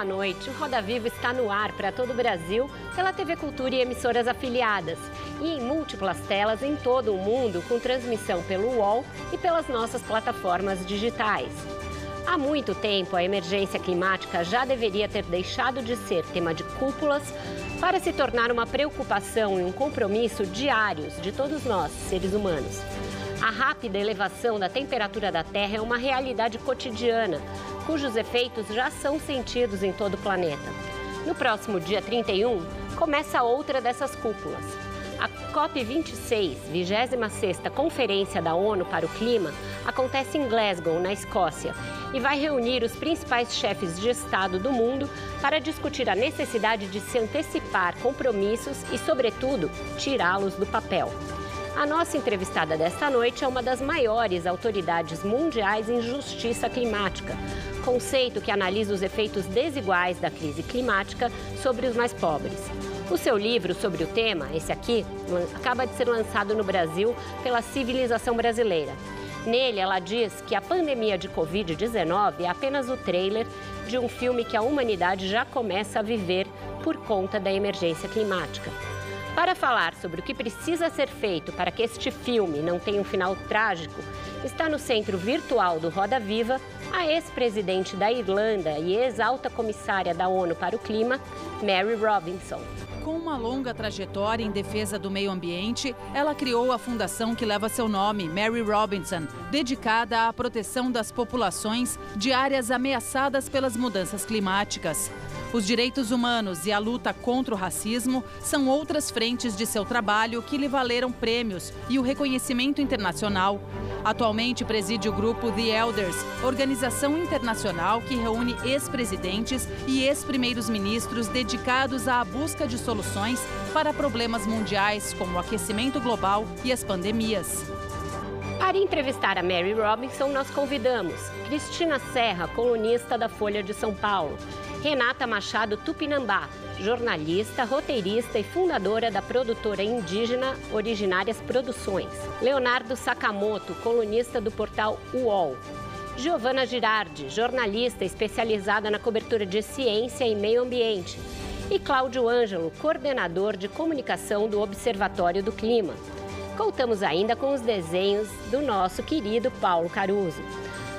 Boa noite. O Roda Viva está no ar para todo o Brasil pela TV Cultura e emissoras afiliadas e em múltiplas telas em todo o mundo com transmissão pelo UOL e pelas nossas plataformas digitais. Há muito tempo, a emergência climática já deveria ter deixado de ser tema de cúpulas para se tornar uma preocupação e um compromisso diários de todos nós, seres humanos. A rápida elevação da temperatura da Terra é uma realidade cotidiana, cujos efeitos já são sentidos em todo o planeta. No próximo dia 31, começa outra dessas cúpulas. A COP26, 26ª Conferência da ONU para o Clima, acontece em Glasgow, na Escócia, e vai reunir os principais chefes de Estado do mundo para discutir a necessidade de se antecipar compromissos e, sobretudo, tirá-los do papel. A nossa entrevistada desta noite é uma das maiores autoridades mundiais em justiça climática, conceito que analisa os efeitos desiguais da crise climática sobre os mais pobres. O seu livro sobre o tema, esse aqui, acaba de ser lançado no Brasil pela Civilização Brasileira. Nele, ela diz que a pandemia de Covid-19 é apenas o trailer de um filme que a humanidade já começa a viver por conta da emergência climática. Para falar sobre o que precisa ser feito para que este filme não tenha um final trágico, está no centro virtual do Roda Viva a ex-presidente da Irlanda e ex-alta comissária da ONU para o Clima, Mary Robinson. Com uma longa trajetória em defesa do meio ambiente, ela criou a fundação que leva seu nome, Mary Robinson, dedicada à proteção das populações de áreas ameaçadas pelas mudanças climáticas. Os direitos humanos e a luta contra o racismo são outras frentes de seu trabalho que lhe valeram prêmios e o reconhecimento internacional. Atualmente preside o grupo The Elders, organização internacional que reúne ex-presidentes e ex-primeiros ministros dedicados à busca de soluções para problemas mundiais como o aquecimento global e as pandemias. Para entrevistar a Mary Robinson, nós convidamos Cristina Serra, colunista da Folha de São Paulo, Renata Machado Tupinambá, jornalista, roteirista e fundadora da produtora indígena Originárias Produções. Leonardo Sakamoto, colunista do portal UOL. Giovana Girardi, jornalista especializada na cobertura de ciência e meio ambiente. E Cláudio Ângelo, coordenador de comunicação do Observatório do Clima. Contamos ainda com os desenhos do nosso querido Paulo Caruso.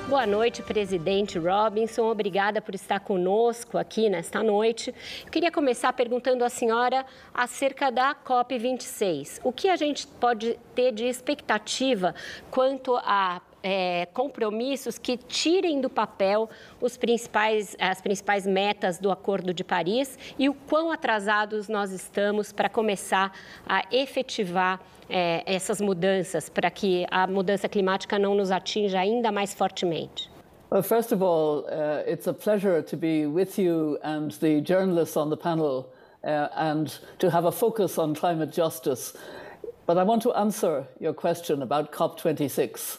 Boa noite, presidente Robinson. Obrigada por estar conosco aqui nesta noite. Eu queria começar perguntando à senhora acerca da COP26. O que a gente pode ter de expectativa quanto a é, compromissos que tirem do papel principais, as principais metas do Acordo de Paris e o quão atrasados nós estamos para começar a efetivar é, essas mudanças, para que a mudança climática não nos atinja ainda mais fortemente? Well, first of all, uh, it's a pleasure to be with you and the journalists on the panel uh, and to have a focus on climate justice. But I want to answer your question about COP26.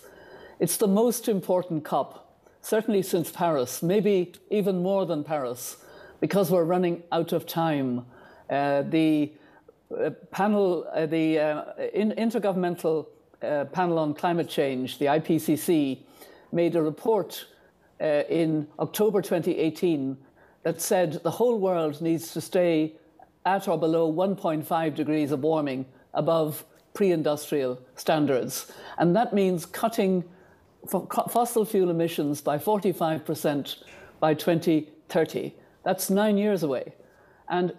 It's the most important COP, certainly since Paris, maybe even more than Paris, because we're running out of time. Uh, the panel, uh, the uh, in, Intergovernmental uh, Panel on Climate Change, the IPCC, made a report uh, in October 2018 that said the whole world needs to stay at or below 1.5 degrees of warming above pre industrial standards. And that means cutting fossil fuel emissions by 45% by 2030. That's nine years away. And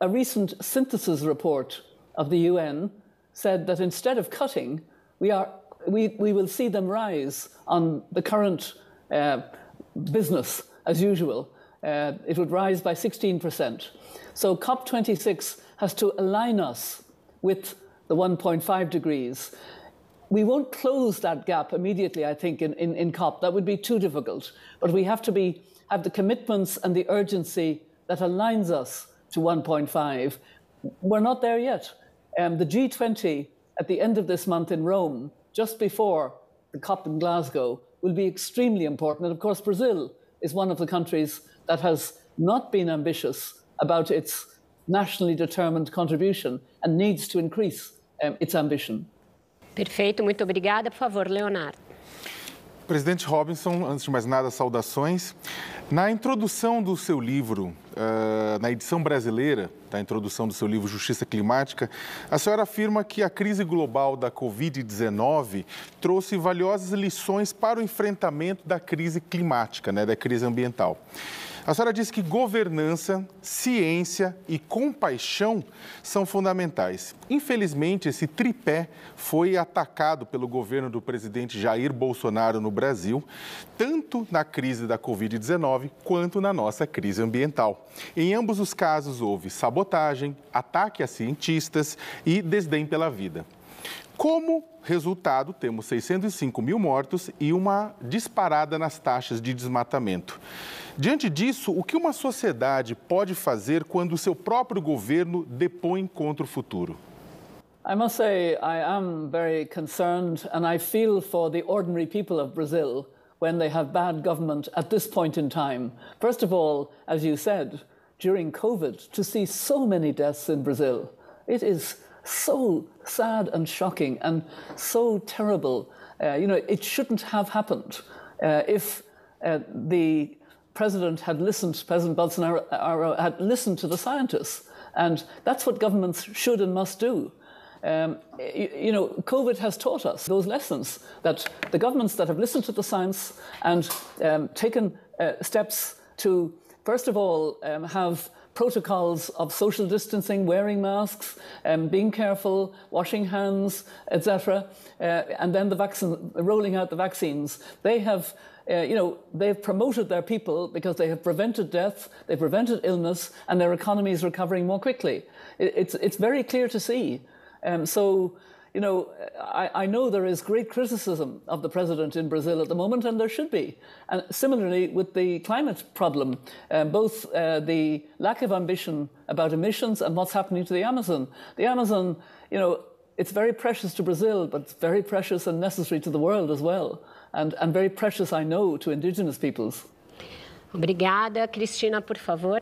a recent synthesis report of the UN said that instead of cutting, we, are, we, we will see them rise on the current uh, business as usual. Uh, it would rise by 16%. So COP26 has to align us with the 1.5 degrees. we won't close that gap immediately, I think, in, in, in COP. That would be too difficult. But we have to be, have the commitments and the urgency that aligns us to 1.5. We're not there yet. Um, the G20 at the end of this month in Rome, just before the COP in Glasgow, will be extremely important. And of course, Brazil is one of the countries that has not been ambitious about its nationally determined contribution and needs to increase um, its ambition. Perfeito, muito obrigada. Por favor, Leonardo. Presidente Robinson, antes de mais nada, saudações. Na introdução do seu livro, uh, na edição brasileira da introdução do seu livro Justiça Climática, a senhora afirma que a crise global da Covid-19 trouxe valiosas lições para o enfrentamento da crise climática, né, da crise ambiental. A senhora disse que governança, ciência e compaixão são fundamentais. Infelizmente, esse tripé foi atacado pelo governo do presidente Jair Bolsonaro no Brasil, tanto na crise da Covid-19 quanto na nossa crise ambiental. Em ambos os casos, houve sabotagem, ataque a cientistas e desdém pela vida. Como resultado, temos 605 mil mortos e uma disparada nas taxas de desmatamento. Diante disso, o que uma sociedade pode fazer quando o seu próprio governo depõe contra o futuro? I must say, I am very concerned and I feel for the ordinary people of Brazil when they have bad government at this point in time. First of all, as you said, during COVID, to see so many deaths in Brazil, it is so sad and shocking and so terrible. Uh, you know, it shouldn't have happened uh, if uh, the president had listened, President Bolsonaro had listened to the scientists. And that's what governments should and must do. Um, you, you, know, COVID has taught us those lessons that the governments that have listened to the science and um, taken uh, steps to, first of all, um, have protocols of social distancing, wearing masks, um, being careful, washing hands, etc., uh, and then the vaccine, rolling out the vaccines. They have uh, you know, they've promoted their people because they have prevented death, they've prevented illness, and their economy is recovering more quickly. It, it's, it's very clear to see. Um, so, you know, I, I, know there is great criticism of the president in Brazil at the moment, and there should be. And similarly, with the climate problem, um, both uh, the lack of ambition about emissions and what's happening to the Amazon. The Amazon, you know, it's very precious to Brazil, but it's very precious and necessary to the world as well. and, and very precious, I know, to indigenous peoples. Obrigada. Cristina, por favor.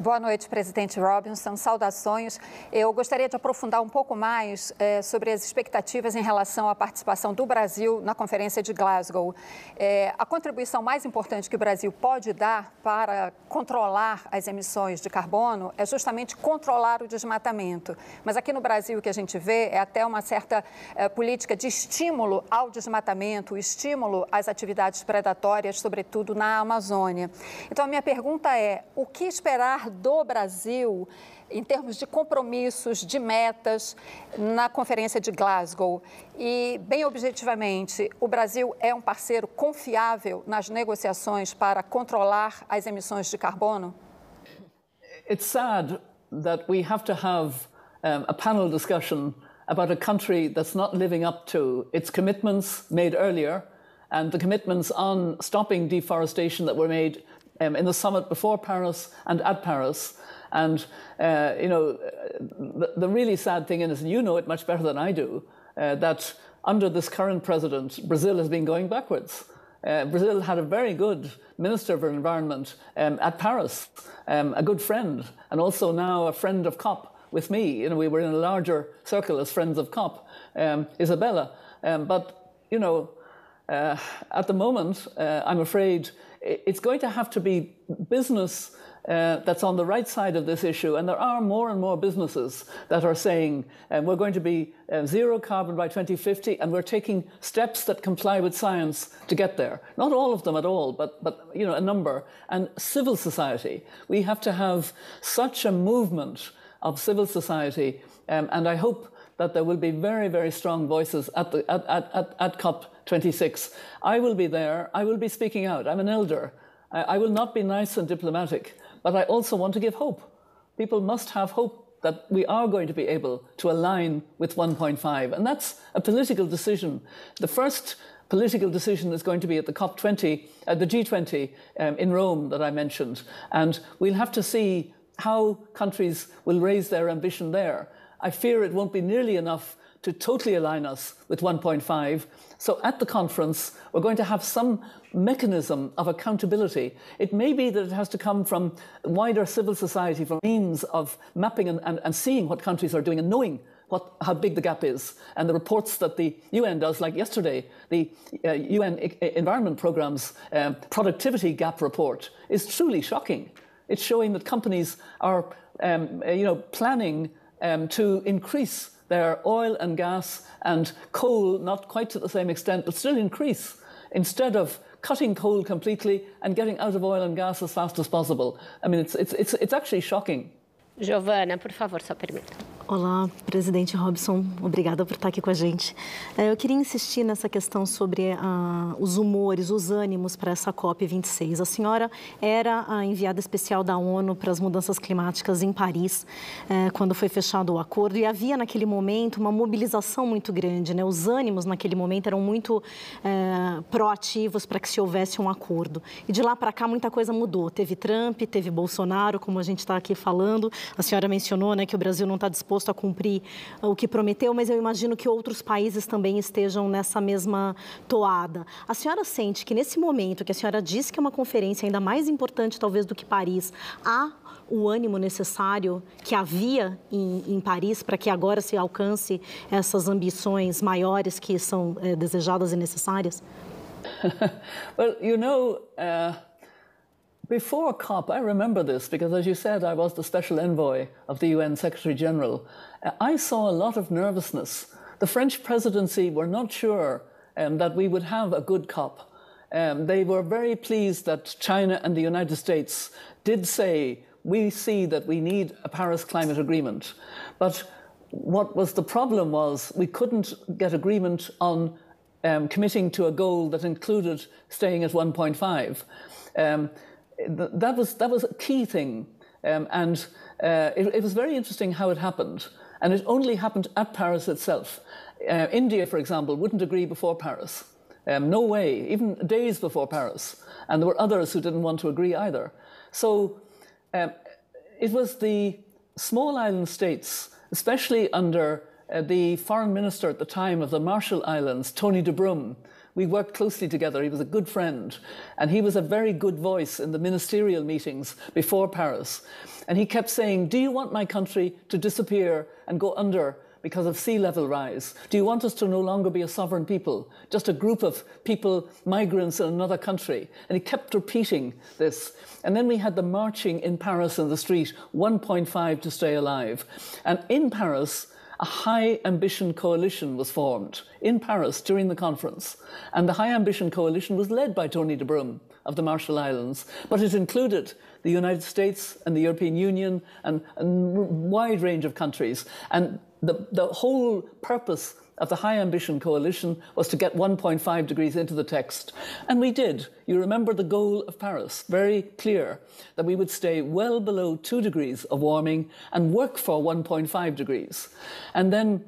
Boa noite, presidente Robinson. Saudações. Eu gostaria de aprofundar um pouco mais é, sobre as expectativas em relação à participação do Brasil na Conferência de Glasgow. É, a contribuição mais importante que o Brasil pode dar para controlar as emissões de carbono é justamente controlar o desmatamento. Mas aqui no Brasil o que a gente vê é até uma certa é, política de estímulo ao desmatamento, estímulo às atividades predatórias, sobretudo na Amazônia. Então, a minha pergunta é: o que esperar do Brasil em termos de compromissos, de metas na Conferência de Glasgow? E, bem objetivamente, o Brasil é um parceiro confiável nas negociações para controlar as emissões de carbono? It's sad that we have to have um, a panel discussion about a country that's not living up to its commitments made earlier and the commitments on stopping deforestation that were made um, in the summit before Paris and at Paris. And, uh, you know, the, the, really sad thing is, and you know it much better than I do, uh, that under this current president, Brazil has been going backwards. Uh, Brazil had a very good Minister for Environment um, at Paris, um, a good friend, and also now a friend of COP with me. You know, we were in a larger circle as friends of COP, um, Izabella. Um, but, you know, uh, at the moment, uh, I'm afraid it's going to have to be business uh, that's on the right side of this issue. And there are more and more businesses that are saying uh, we're going to be uh, zero carbon by 2050, and we're taking steps that comply with science to get there. Not all of them at all, but, but you know, a number. And civil society. We have to have such a movement of civil society. Um, and I hope that there will be very, very strong voices at, the, at, at, at, at COP26. I will be there. I will be speaking out. I'm an elder. I, I will not be nice and diplomatic, but I also want to give hope. People must have hope that we are going to be able to align with 1.5. And that's a political decision. The first political decision is going to be at the COP20, uh, the G20 um, in Rome that I mentioned. And we'll have to see how countries will raise their ambition there. I fear it won't be nearly enough to totally align us with 1.5. So at the conference, we're going to have some mechanism of accountability. It may be that it has to come from wider civil society, from means of mapping and, and, and seeing what countries are doing and knowing what, how big the gap is. And the reports that the UN does, like yesterday, the uh, UN I- Environment Programme's um, productivity gap report is truly shocking. It's showing that companies are, um, you know, planning um, to increase their oil and gas and coal, not quite to the same extent, but still increase, instead of cutting coal completely and getting out of oil and gas as fast as possible. I mean, it's, it's, it's, it's actually shocking. Giovana, por favor, pergunta. Olá, presidente Robson, obrigada por estar aqui com a gente. É, eu queria insistir nessa questão sobre uh, os humores, os ânimos para essa COP26. A senhora era a enviada especial da ONU para as mudanças climáticas em Paris, é, quando foi fechado o acordo, e havia naquele momento uma mobilização muito grande. Né? Os ânimos naquele momento eram muito é, proativos para que se houvesse um acordo. E de lá para cá muita coisa mudou. Teve Trump, teve Bolsonaro, como a gente está aqui falando. A senhora mencionou né, que o Brasil não está disposto disposto a cumprir o que prometeu, mas eu imagino que outros países também estejam nessa mesma toada. A senhora sente que nesse momento que a senhora disse que é uma conferência ainda mais importante talvez do que Paris, há o ânimo necessário que havia em, em Paris para que agora se alcance essas ambições maiores que são é, desejadas e necessárias? well, you know, uh... Before COP, I remember this because, as you said, I was the special envoy of the UN Secretary General. I saw a lot of nervousness. The French presidency were not sure um, that we would have a good COP. Um, they were very pleased that China and the United States did say, we see that we need a Paris climate agreement. But what was the problem was we couldn't get agreement on um, committing to a goal that included staying at 1.5. That was that was a key thing, um, and uh, it, it, was very interesting how it happened. And it only happened at Paris itself. Uh, India, for example, wouldn't agree before Paris. Um, no way, even days before Paris. And there were others who didn't want to agree either. So um, it was the small island states, especially under uh, the foreign minister at the time of the Marshall Islands, Tony de Brum, we worked closely together. He was a good friend. And he was a very good voice in the ministerial meetings before Paris. And he kept saying, Do you want my country to disappear and go under because of sea level rise? Do you want us to no longer be a sovereign people, just a group of people, migrants in another country? And he kept repeating this. And then we had the marching in Paris in the street, 1.5 to stay alive. And in Paris, a high ambition coalition was formed in Paris during the conference. And the high ambition coalition was led by Tony de Brum of the Marshall Islands, but it included the United States and the European Union and a wide range of countries. And the, the whole purpose of the High Ambition Coalition was to get 1.5 degrees into the text. And we did. You remember the goal of Paris, very clear, that we would stay well below 2 degrees of warming and work for 1.5 degrees. And then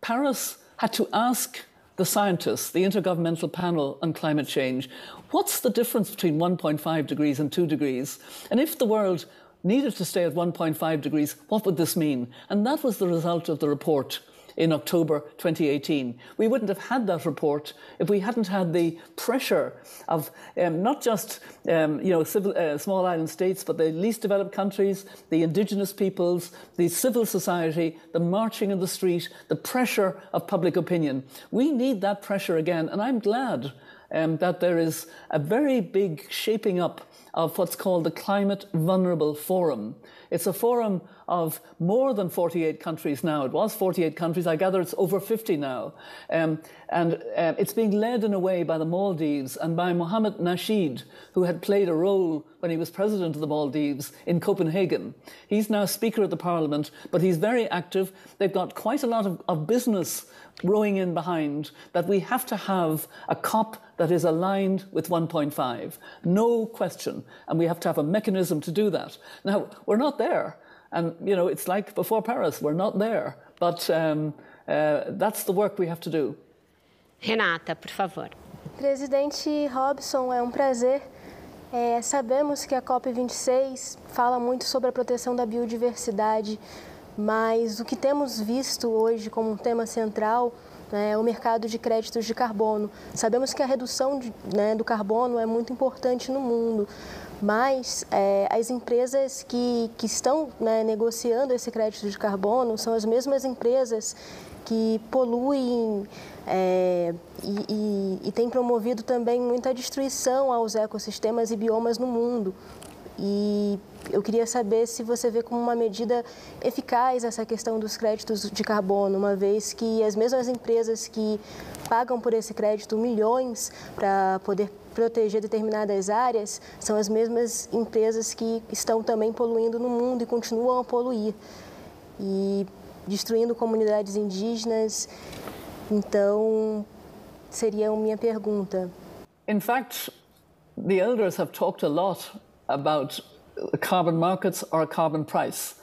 Paris had to ask the scientists, the Intergovernmental Panel on Climate Change, what's the difference between 1.5 degrees and 2 degrees? And if the world needed to stay at 1.5 degrees, what would this mean? And that was the result of the report in October 2018. We wouldn't have had that report if we hadn't had the pressure of um, not just um, you know civil, uh, small island states, but the least developed countries, the indigenous peoples, the civil society, the marching in the street, the pressure of public opinion. We need that pressure again, and I'm glad um, that there is a very big shaping up of what's called the Climate Vulnerable Forum. It's a forum of more than 48 countries now. It was 48 countries. I gather it's over 50 now. Um, and uh, it's being led in a way by the Maldives and by Mohammed Nasheed, who had played a role when he was president of the Maldives in Copenhagen. He's now Speaker of the Parliament, but he's very active. They've got quite a lot of, of business rowing in behind that we have to have a COP that is aligned with 1.5. No question. And we have to have a mechanism to do that. Now, we're not there. And, you know, it's like before Paris, we're not there. But um, uh, that's the work we have to do. Renata, por favor. Presidente Robson, é um prazer. É, sabemos que a COP26 fala muito sobre a proteção da biodiversidade, mas o que temos visto hoje como um tema central né, o mercado de créditos de carbono. Sabemos que a redução de, né, do carbono é muito importante no mundo, mas é, as empresas que, que estão né, negociando esse crédito de carbono são as mesmas empresas que poluem é, e, e, e têm promovido também muita destruição aos ecossistemas e biomas no mundo. E eu queria saber se você vê como uma medida eficaz essa questão dos créditos de carbono, uma vez que as mesmas empresas que pagam por esse crédito milhões para poder proteger determinadas áreas são as mesmas empresas que estão também poluindo no mundo e continuam a poluir. E destruindo comunidades indígenas. Então, seria a minha pergunta. In fact, the elders have talked a lot about carbon markets or a carbon price.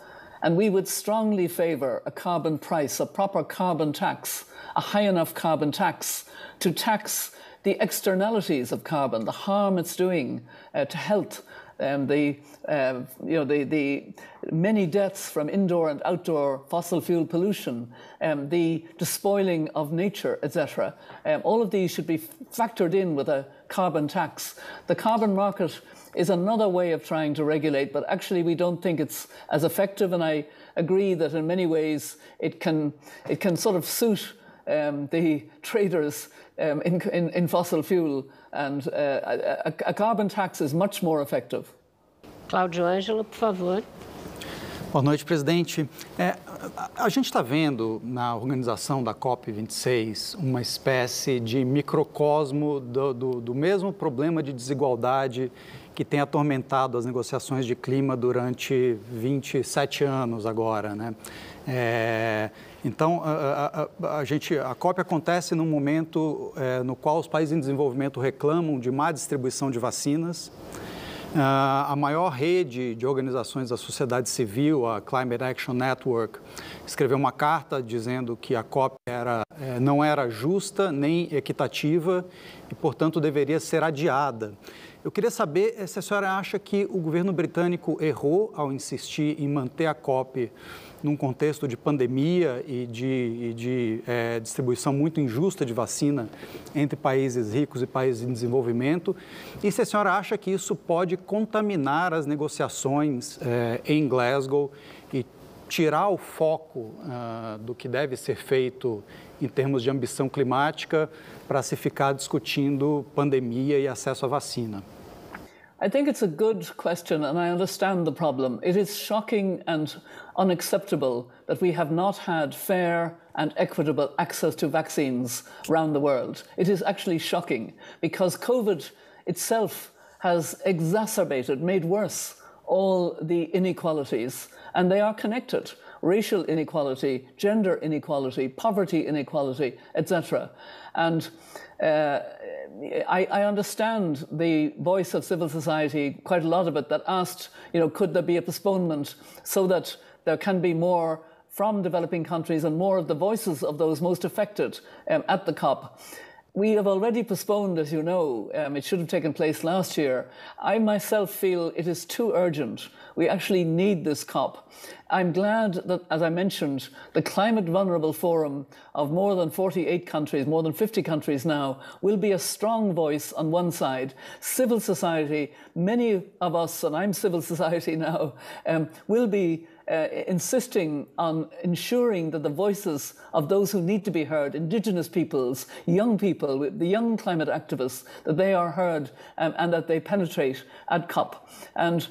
And we would strongly favour a carbon price, a proper carbon tax, a high enough carbon tax to tax the externalities of carbon, the harm it's doing uh, to health, um, the, uh, you know, the, the many deaths from indoor and outdoor fossil fuel pollution, um, the despoiling of nature, etc. Um, all of these should be factored in with a carbon tax. The carbon market is another way of trying to regulate, but actually we don't think it's as effective. And I agree that in many ways it can, it can sort of suit um, the traders um, in, in, in, fossil fuel, and uh, a, a, carbon tax is much more effective. Cláudio Ângelo, por favor. Boa noite, presidente. É, a gente está vendo na organização da COP26 uma espécie de microcosmo do, do, do mesmo problema de desigualdade que tem atormentado as negociações de clima durante 27 anos agora, né? É, então, a, a, a, gente, a COP acontece num momento é, no qual os países em desenvolvimento reclamam de má distribuição de vacinas. Uh, a maior rede de organizações da sociedade civil, a Climate Action Network, escreveu uma carta dizendo que a COP era, é, não era justa nem equitativa e, portanto, deveria ser adiada. Eu queria saber eh, se a senhora acha que o governo britânico errou ao insistir em manter a COP num contexto de pandemia e de, e de é, distribuição muito injusta de vacina entre países ricos e países em desenvolvimento, e se a senhora acha que isso pode contaminar as negociações é, em Glasgow e tirar o foco uh, do que deve ser feito em termos de ambição climática para se ficar discutindo pandemia e acesso à vacina. I think it's a good question, and I understand the problem. It is shocking and unacceptable that we have not had fair and equitable access to vaccines around the world. It is actually shocking because COVID itself has exacerbated, made worse, all the inequalities, and they are connected racial inequality, gender inequality, poverty inequality, etc. And uh, I, I, understand the voice of civil society, quite a lot of it, that asked, you know, could there be a postponement so that there can be more from developing countries and more of the voices of those most affected um, at the COP. We have already postponed, as you know, um, it should have taken place last year. I myself feel it is too urgent. We actually need this COP. I'm glad that, as I mentioned, the Climate Vulnerable Forum of more than 48 countries, more than 50 countries now, will be a strong voice on one side. Civil society, many of us, and I'm civil society now, um, will be uh, insisting on ensuring that the voices of those who need to be heard, Indigenous peoples, young people, the young climate activists, that they are heard um, and that they penetrate at COP. And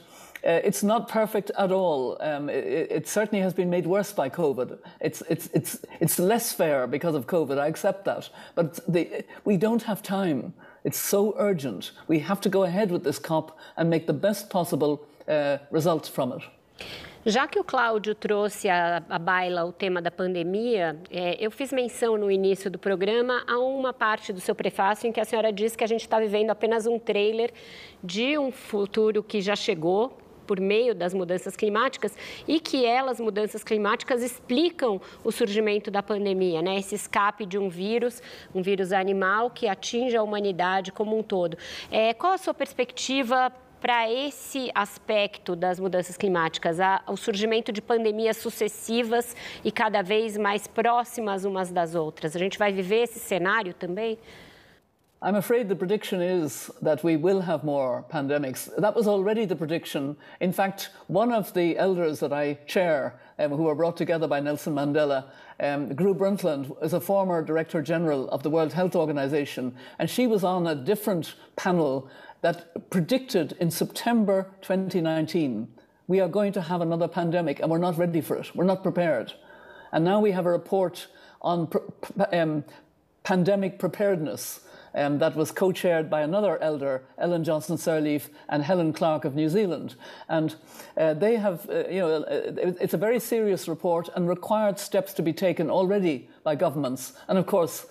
uh, it's not perfect at all. Um, it, it, certainly has been made worse by COVID. It's, it's, it's, it's less fair because of COVID, I accept that. But the, we don't have time. It's so urgent. We have to go ahead with this COP and make the best possible uh, results from it. Já que o Cláudio trouxe à, baila o tema da pandemia, é, eu fiz menção no início do programa a uma parte do seu prefácio em que a senhora disse que a gente está vivendo apenas um trailer de um futuro que já chegou, por meio das mudanças climáticas e que elas, mudanças climáticas, explicam o surgimento da pandemia, né? Esse escape de um vírus, um vírus animal que atinge a humanidade como um todo. É, qual a sua perspectiva para esse aspecto das mudanças climáticas, o surgimento de pandemias sucessivas e cada vez mais próximas umas das outras. A gente vai viver esse cenário também? I'm afraid the prediction is that we will have more pandemics. That was already the prediction. In fact, one of the elders that I chair, um, who were brought together by Nelson Mandela, um, Gru Brundtland, is a former Director General of the World Health Organization, and she was on a different panel that predicted in September 2019 we are going to have another pandemic and we're not ready for it. We're not prepared. And now we have a report on um, pandemic preparedness um, that was co chaired by another elder, Ellen Johnson Sirleaf and Helen Clark of New Zealand. And uh, they have, uh, you know, uh, it's a very serious report and required steps to be taken already by governments. And of course,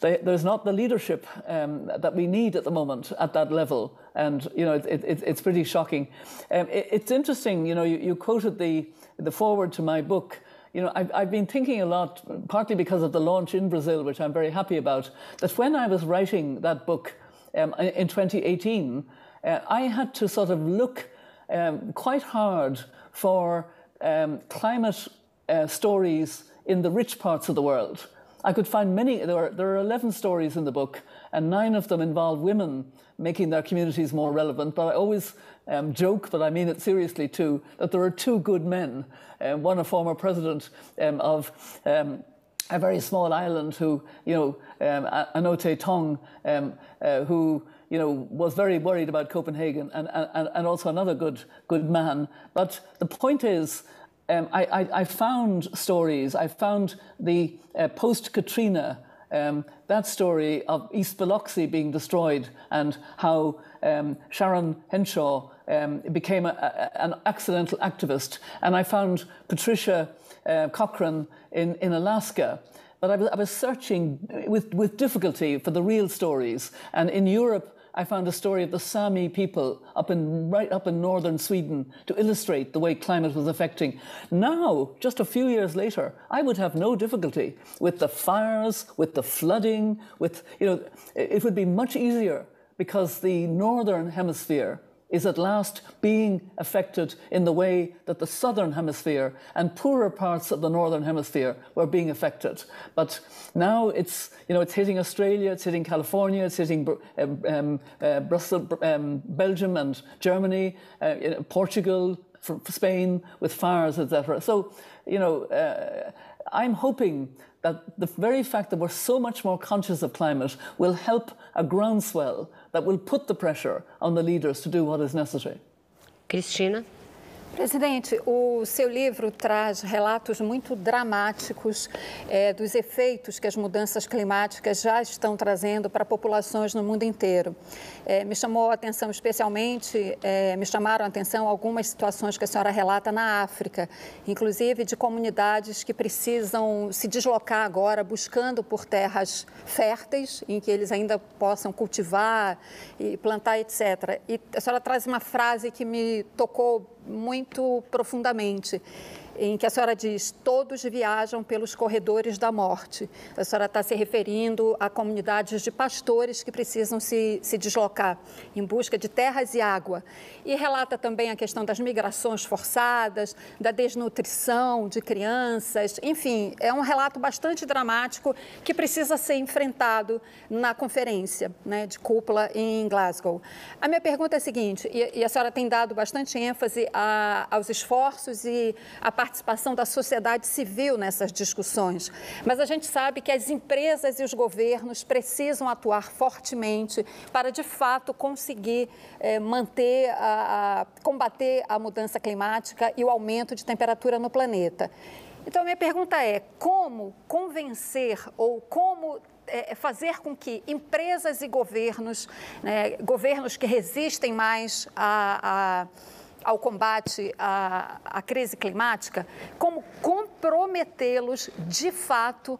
they, there's not the leadership um, that we need at the moment at that level. And, you know, it, it, it's pretty shocking. Um, it, it's interesting, you know, you, you, quoted the, the forward to my book. You know, I've, I've been thinking a lot, partly because of the launch in Brazil, which I'm very happy about, that when I was writing that book um, in 2018, uh, I had to sort of look um, quite hard for um, climate uh, stories in the rich parts of the world. I could find many, there are, there are 11 stories in the book, and nine of them involve women making their communities more relevant. But I always um, joke, but I mean it seriously too, that there are two good men. Um, one, a former president um, of um, a very small island who, you know, um, Anote Tong, um, uh, who, you know, was very worried about Copenhagen, and, and, and also another good, good man. But the point is, um, I, I, I, found stories. I found the uh, post Katrina, um, that story of East Biloxi being destroyed and how um, Sharon Hanshaw um, became a, a, an accidental activist. And I found Patricia uh, Cochran in, in Alaska. But I was, I was searching with, with difficulty for the real stories. And in Europe, I found a story of the Sami people up in, right up in northern Sweden to illustrate the way climate was affecting. Now, just a few years later, I would have no difficulty with the fires, with the flooding, with, you know, it would be much easier because the northern hemisphere is at last being affected in the way that the southern hemisphere and poorer parts of the northern hemisphere were being affected. But now it's, you know, it's hitting Australia, it's hitting California, it's hitting um, um, uh, Brussels, um, Belgium and Germany, uh, Portugal, Spain with fires, etc. So, you know, uh, I'm hoping that the very fact that we're so much more conscious of climate will help a groundswell that will put the pressure on the leaders to do what is necessary. Cristina? Presidente, o seu livro traz relatos muito dramáticos é, dos efeitos que as mudanças climáticas já estão trazendo para populações no mundo inteiro. É, me chamou a atenção especialmente, é, me chamaram a atenção algumas situações que a senhora relata na África, inclusive de comunidades que precisam se deslocar agora buscando por terras férteis em que eles ainda possam cultivar e plantar, etc. E a senhora traz uma frase que me tocou muito profundamente em que a senhora diz todos viajam pelos corredores da morte. A senhora está se referindo a comunidades de pastores que precisam se, se deslocar em busca de terras e água. E relata também a questão das migrações forçadas, da desnutrição de crianças. Enfim, é um relato bastante dramático que precisa ser enfrentado na conferência né, de cúpula em Glasgow. A minha pergunta é a seguinte, e, e a senhora tem dado bastante ênfase a, aos esforços e a participação da sociedade civil nessas discussões. Mas a gente sabe que as empresas e os governos precisam atuar fortemente para, de fato, conseguir eh, manter, a, a, combater a mudança climática e o aumento de temperatura no planeta. Então, minha pergunta é: como convencer ou como é, fazer com que empresas e governos, né, governos que resistem mais a ao combate à, à crise climática, como comprometê-los de fato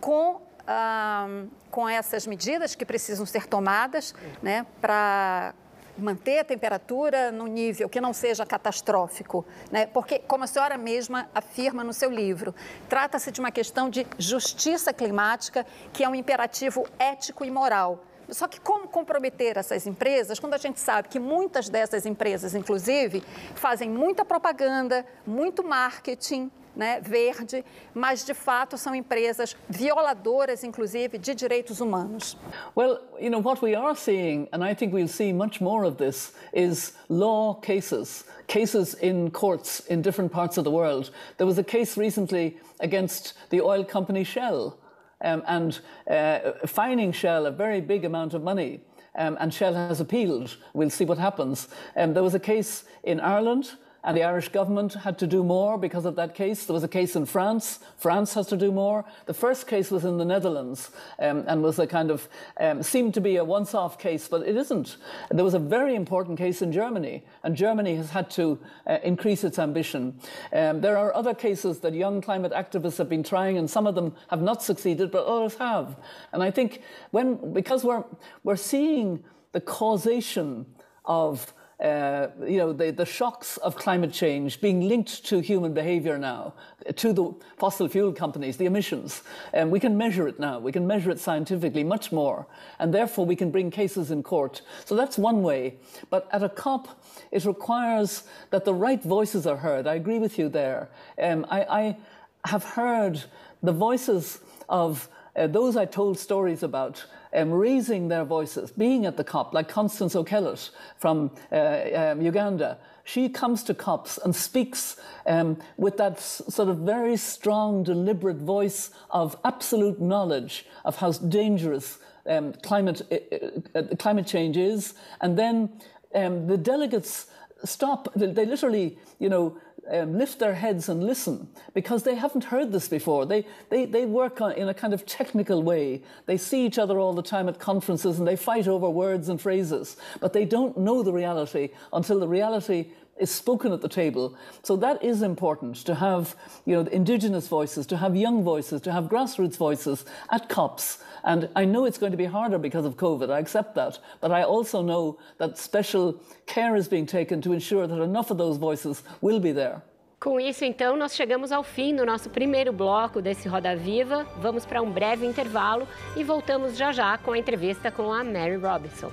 com, ah, com essas medidas que precisam ser tomadas né, para manter a temperatura no nível que não seja catastrófico, né? porque, como a senhora mesma afirma no seu livro, trata-se de uma questão de justiça climática, que é um imperativo ético e moral. Só que como comprometer essas empresas quando a gente sabe que muitas dessas empresas, inclusive, fazem muita propaganda, muito marketing, né, verde, mas de fato são empresas violadoras, inclusive, de direitos humanos. Well, you know what we are seeing, and I think we'll see much more of this, is law cases, cases in courts in different parts of the world. There was a case recently against the oil company Shell. Um, and uh, fining Shell a very big amount of money. Um, and Shell has appealed. We'll see what happens. Um, there was a case in Ireland and the Irish government had to do more because of that case. There was a case in France. France has to do more. The first case was in the Netherlands um, and was a kind of, um, seemed to be a once off case, but it isn't. There was a very important case in Germany, and Germany has had to uh, increase its ambition. Um, there are other cases that young climate activists have been trying, and some of them have not succeeded, but others have. And I think when, because we're, we're seeing the causation of uh, you know, the, the shocks of climate change being linked to human behavior now, to the fossil fuel companies, the emissions. And we can measure it now. We can measure it scientifically much more. And therefore, we can bring cases in court. So that's one way. But at a COP, it requires that the right voices are heard. I agree with you there. Um, I, I have heard the voices of uh, those I told stories about um, raising their voices, being at the COP, like Constance Okollet from uh, um, Uganda. She comes to COPs and speaks um, with that sort of very strong, deliberate voice of absolute knowledge of how dangerous um, climate, uh, uh, climate change is. And then um, the delegates stop, they literally, you know, um, lift their heads and listen because they haven't heard this before. They, they, they work on, in a kind of technical way. They see each other all the time at conferences and they fight over words and phrases, but they don't know the reality until the reality is spoken at the table. So that is important to have, you know, indigenous voices, to have young voices, to have grassroots voices at COPs. And I know it's going to be harder because of COVID, I accept that. But I also know that special care is being taken to ensure that enough of those voices will be there. Com isso, então, nós chegamos ao fim do nosso primeiro bloco desse Roda Viva. Vamos para um breve intervalo e voltamos já já com a entrevista com a Mary Robinson.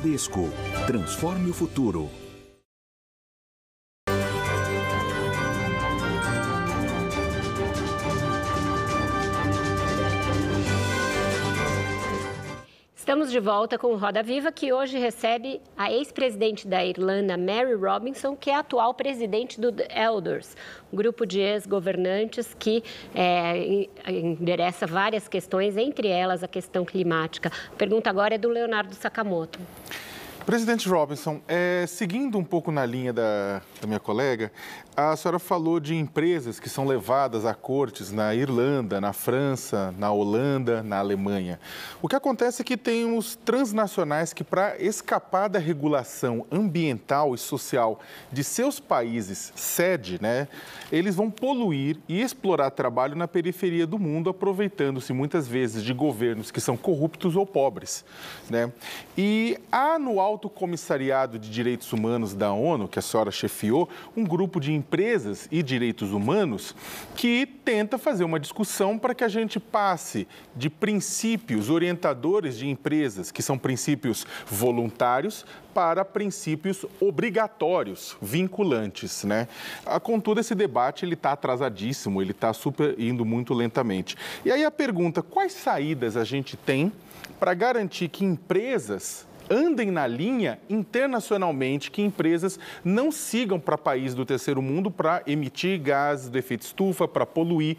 Bradesco. Transforme o futuro. Estamos de volta com o Roda Viva, que hoje recebe a ex-presidente da Irlanda, Mary Robinson, que é atual presidente do The Elders, um grupo de ex-governantes que é, endereça várias questões, entre elas a questão climática. A pergunta agora é do Leonardo Sakamoto. Presidente Robinson, é, seguindo um pouco na linha da, da, minha colega, a senhora falou de empresas que são levadas a cortes na Irlanda, na França, na Holanda, na Alemanha. O que acontece é que tem os transnacionais que, para escapar da regulação ambiental e social de seus países sede, né, eles vão poluir e explorar trabalho na periferia do mundo, aproveitando-se muitas vezes de governos que são corruptos ou pobres. Né? E no Alto Comissariado de Direitos Humanos da ONU, que a senhora chefiou, um grupo de empresas e direitos humanos que tenta fazer uma discussão para que a gente passe de princípios orientadores de empresas, que são princípios voluntários, para princípios obrigatórios, vinculantes, né? Contudo, esse debate ele está atrasadíssimo, ele está super indo muito lentamente. E aí a pergunta: quais saídas a gente tem para garantir que empresas andem na linha internacionalmente que empresas não sigam para países do terceiro mundo para emitir gases do efeito estufa, para poluir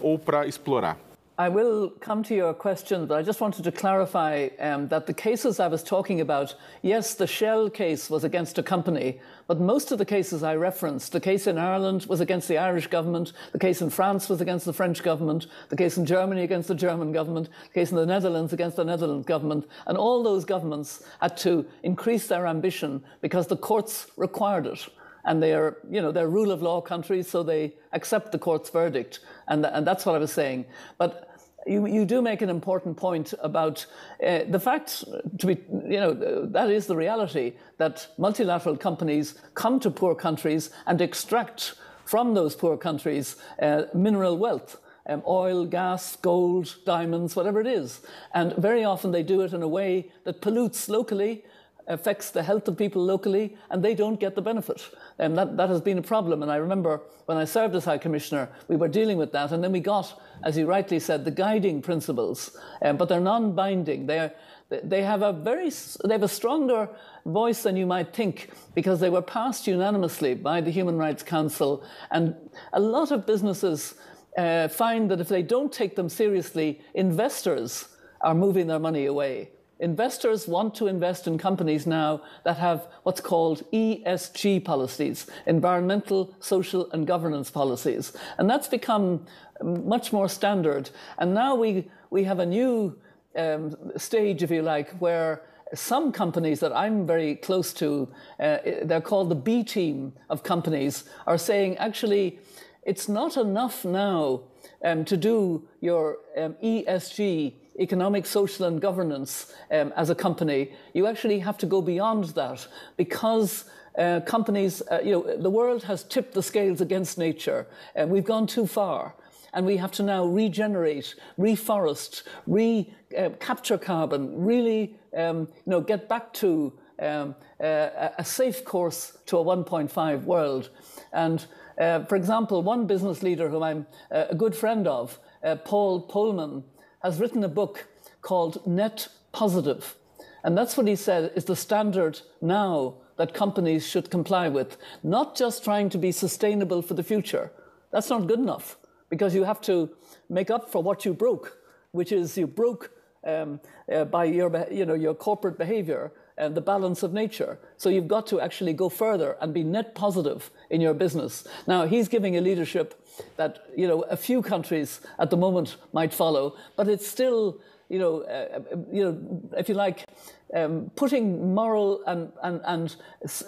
ou para explorar? I will come to your question, but I just wanted to clarify um, that the cases I was talking about, yes, the Shell case was against a company, but most of the cases I referenced, the case in Ireland was against the Irish government, the case in France was against the French government, the case in Germany against the German government, the case in the Netherlands against the Netherlands government, and all those governments had to increase their ambition because the courts required it and they're, you know, they're rule of law countries, so they accept the court's verdict. And, and that's what I was saying. But you, you do make an important point about uh, the fact to be, you know, that is the reality that multilateral companies come to poor countries and extract from those poor countries uh, mineral wealth. Um, oil, gas, gold, diamonds, whatever it is. And very often they do it in a way that pollutes locally, affects the health of people locally, and they don't get the benefit. And that, that has been a problem. And I remember when I served as High Commissioner, we were dealing with that. And then we got, as you rightly said, the guiding principles, um, but they're non binding. They're, they have a very they have a stronger voice than you might think because they were passed unanimously by the Human Rights Council and a lot of businesses uh, find that if they don't take them seriously investors are moving their money away Investors want to invest in companies now that have what's called ESG policies, environmental, social, and governance policies. And that's become much more standard. And now we, we have a new um, stage, if you like, where some companies that I'm very close to, uh, they're called the B team of companies, are saying actually it's not enough now um, to do your um, ESG economic, social, and governance um, as a company, you actually have to go beyond that because uh, companies, uh, you know, the world has tipped the scales against nature, and we've gone too far. And we have to now regenerate, reforest, recapture uh, carbon, really, um, you know, get back to um, uh, a safe course to a 1.5 world. And uh, for example, one business leader whom I'm uh, a good friend of, uh, Paul Polman, has written a book called Net Positive. And that's what he said is the standard now that companies should comply with, not just trying to be sustainable for the future. That's not good enough because you have to make up for what you broke, which is you broke um, uh, by your, you know, your corporate behavior and the balance of nature. So you've got to actually go further and be net positive in your business. Now, he's giving a leadership that you know a few countries at the moment might follow, but it's still you know uh, uh, you know if you like um, putting moral and, and and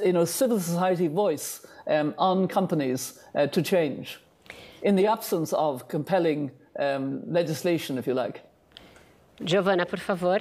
you know civil society voice um, on companies uh, to change in the absence of compelling um, legislation, if you like. Giovana, por favor.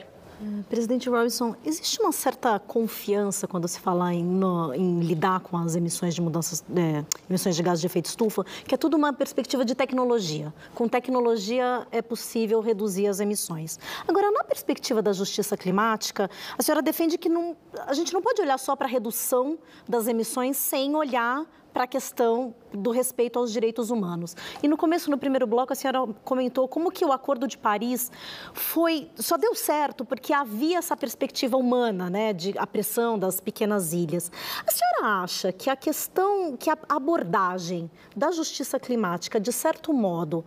Presidente Robinson, existe uma certa confiança quando se fala em, no, em lidar com as emissões de mudanças, é, emissões de gases de efeito estufa, que é tudo uma perspectiva de tecnologia. Com tecnologia é possível reduzir as emissões. Agora, na perspectiva da justiça climática, a senhora defende que não, a gente não pode olhar só para a redução das emissões sem olhar para a questão do respeito aos direitos humanos. E no começo, no primeiro bloco, a senhora comentou como que o Acordo de Paris foi só deu certo porque havia essa perspectiva humana, né, de a pressão das pequenas ilhas. A senhora acha que a questão, que a abordagem da justiça climática, de certo modo,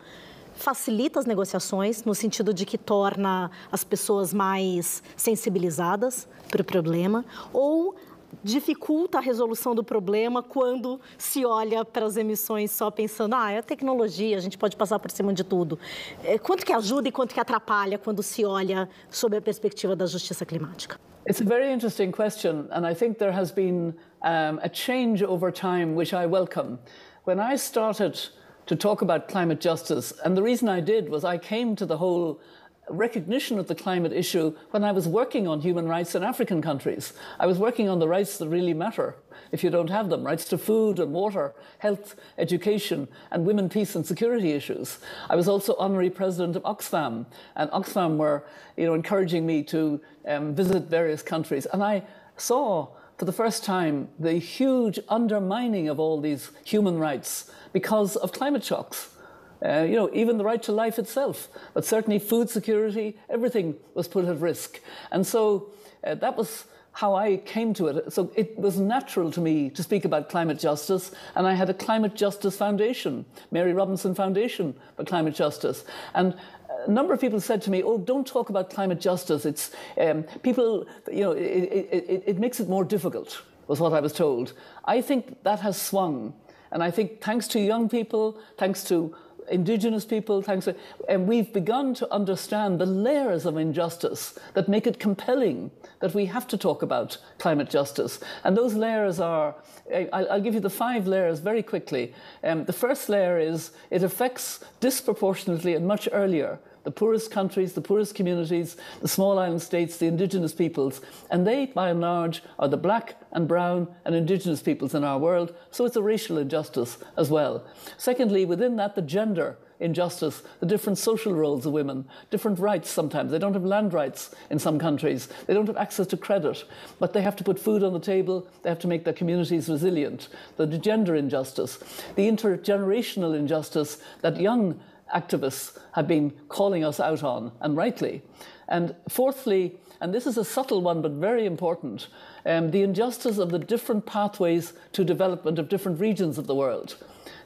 facilita as negociações, no sentido de que torna as pessoas mais sensibilizadas para o problema, ou dificulta a resolução do problema quando se olha para as emissões só pensando, ah, é tecnologia, a gente pode passar por cima de tudo. É, quanto que ajuda e quanto que atrapalha quando se olha sob a perspectiva da justiça climática? It's a very interesting question, and I think there has been um, a change over time which I welcome. When I started to talk about climate justice, and the reason I did was I came to the whole recognition of the climate issue when I was working on human rights in African countries. I was working on the rights that really matter if you don't have them rights to food and water, health, education, and women, peace, and security issues. I was also honorary president of Oxfam, and Oxfam were you know, encouraging me to um, visit various countries. And I saw for the first time the huge undermining of all these human rights because of climate shocks. Uh, you know, even the right to life itself, but certainly food security, everything was put at risk. And so uh, that was how I came to it. So it was natural to me to speak about climate justice, and I had a Climate Justice Foundation, Mary Robinson Foundation for Climate Justice. And a number of people said to me, "Oh, don't talk about climate justice. It's um, people, you know, it, it, it, it makes it more difficult." Was what I was told. I think that has swung, and I think thanks to young people, thanks to indigenous people, thanks to, and we've begun to understand the layers of injustice that make it compelling that we have to talk about climate justice. And those layers are, I'll give you the five layers very quickly. Um, the first layer is it affects disproportionately and much earlier the poorest countries, the poorest communities, the small island states, the indigenous peoples, and they, by and large, are the black and brown and indigenous peoples in our world, so it's a racial injustice as well. Secondly, within that, the gender injustice, the different social roles of women, different rights sometimes. They don't have land rights in some countries, they don't have access to credit, but they have to put food on the table, they have to make their communities resilient. The gender injustice, the intergenerational injustice that young activists have been calling us out on, and rightly. And fourthly, and this is a subtle one but very important, um, the injustice of the different pathways to development of different regions of the world.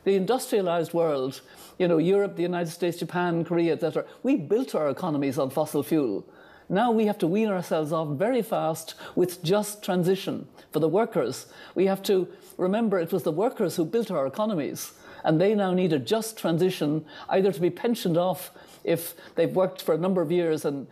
The industrialized world, you know, Europe, the United States, Japan, Korea, etc., we built our economies on fossil fuel. Now we have to wean ourselves off very fast with just transition. For the workers, we have to remember it was the workers who built our economies and they now need a just transition, either to be pensioned off if they've worked for a number of years and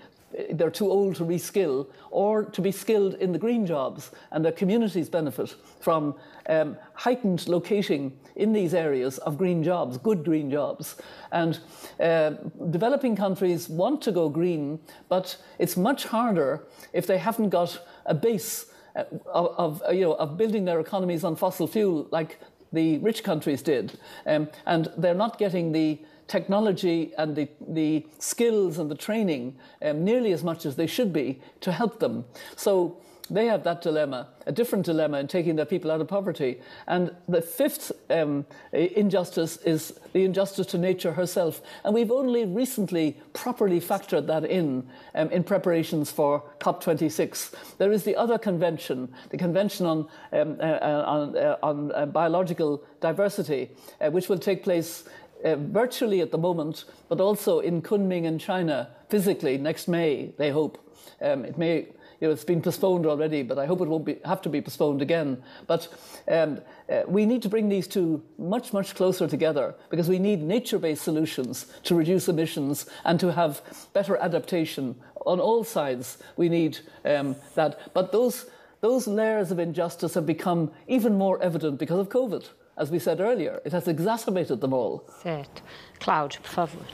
they're too old to reskill, or to be skilled in the green jobs, and the communities benefit from um, heightened locating in these areas of green jobs, good green jobs. And uh, developing countries want to go green, but it's much harder if they haven't got a base uh, of, of, you know, of building their economies on fossil fuel like the rich countries did. Um, and they're not getting the technology and the, the skills and the training um, nearly as much as they should be to help them. So they have that dilemma, a different dilemma in taking their people out of poverty. And the fifth um, injustice is the injustice to nature herself. And we've only recently properly factored that in um, in preparations for COP26. There is the other convention, the Convention on, um, uh, uh on, uh, on uh, Biological Diversity, uh, which will take place uh, virtually at the moment, but also in Kunming in China physically next May, they hope. Um, it may you know, it's been postponed already, but I hope it won't be, have to be postponed again. But um, uh, we need to bring these two much, much closer together because we need nature based solutions to reduce emissions and to have better adaptation on all sides. We need um, that. But those, those layers of injustice have become even more evident because of COVID. As we said earlier, it has exacerbated them all. Certo. Cláudio, por favor.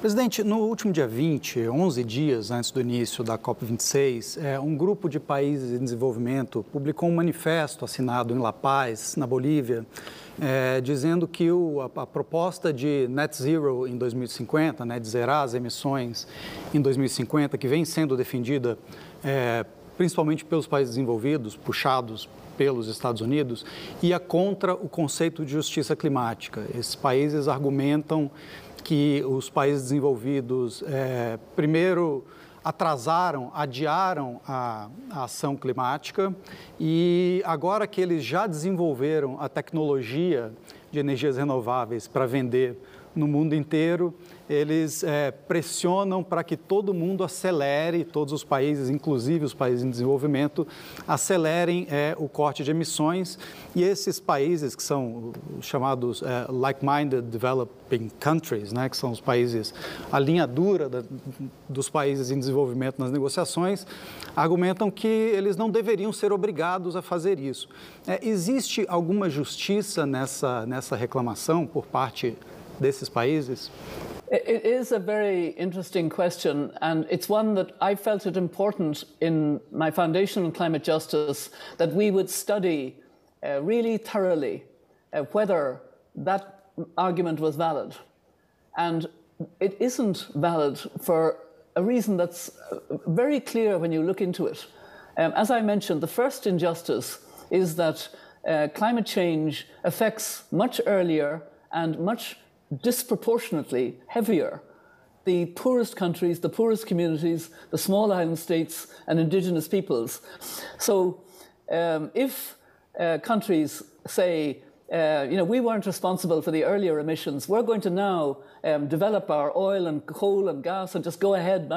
Presidente, no último dia 20, 11 dias antes do início da COP26, é, um grupo de países em desenvolvimento publicou um manifesto assinado em La Paz, na Bolívia, é, dizendo que a, proposta de net zero em 2050, né, de zerar as emissões em 2050, que vem sendo defendida é, principalmente pelos países desenvolvidos, puxados pelos Estados Unidos, ia contra o conceito de justiça climática. Esses países argumentam que os países desenvolvidos, é, primeiro, atrasaram, adiaram a, a, ação climática e agora que eles já desenvolveram a tecnologia de energias renováveis para vender no mundo inteiro, eles é, pressionam para que todo mundo acelere, todos os países, inclusive os países em desenvolvimento, acelerem é, o corte de emissões. E esses países, que são chamados é, like-minded developing countries, né, que são os países, a linha dura da, dos países em desenvolvimento nas negociações, argumentam que eles não deveriam ser obrigados a fazer isso. É, existe alguma justiça nessa, nessa reclamação por parte desses países? It is a very interesting question, and it's one that I felt it important in my foundation on climate justice that we would study uh, really thoroughly uh, whether that argument was valid. And it isn't valid for a reason that's uh, very clear when you look into it. Um, as I mentioned, the first injustice is that uh, climate change affects much earlier and much disproportionately heavier the poorest countries, the poorest communities, the small island states, and indigenous peoples. So, um, if uh, countries say uh, you know, we weren't responsible for the earlier emissions. We're going to now um, develop our oil and coal and gas and just go ahead.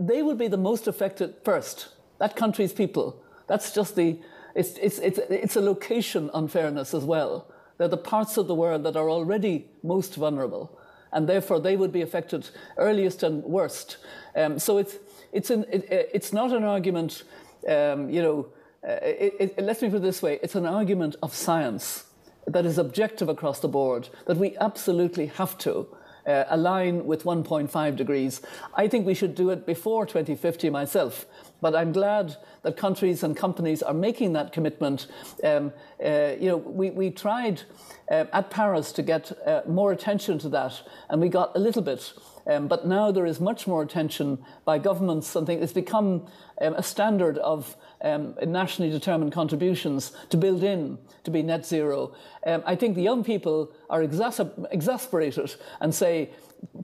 They will be the most affected first. That country's people. That's just the, it's, it's, it's, it's a location unfairness as well. They're the parts of the world that are already most vulnerable, and therefore they would be affected earliest and worst. Um, so it's, it's, an, it, it's not an argument, um, you know, uh, it, it, let me put it this way it's an argument of science that is objective across the board, that we absolutely have to uh, align with 1.5 degrees. I think we should do it before 2050 myself, but I'm glad that countries and companies are making that commitment. Um, uh, you know, we, we tried uh, at Paris to get uh, more attention to that, and we got a little bit. Um, but now there is much more attention by governments. Something it's become um, a standard of um, nationally determined contributions to build in to be net zero. Um, I think the young people are exasper- exasperated and say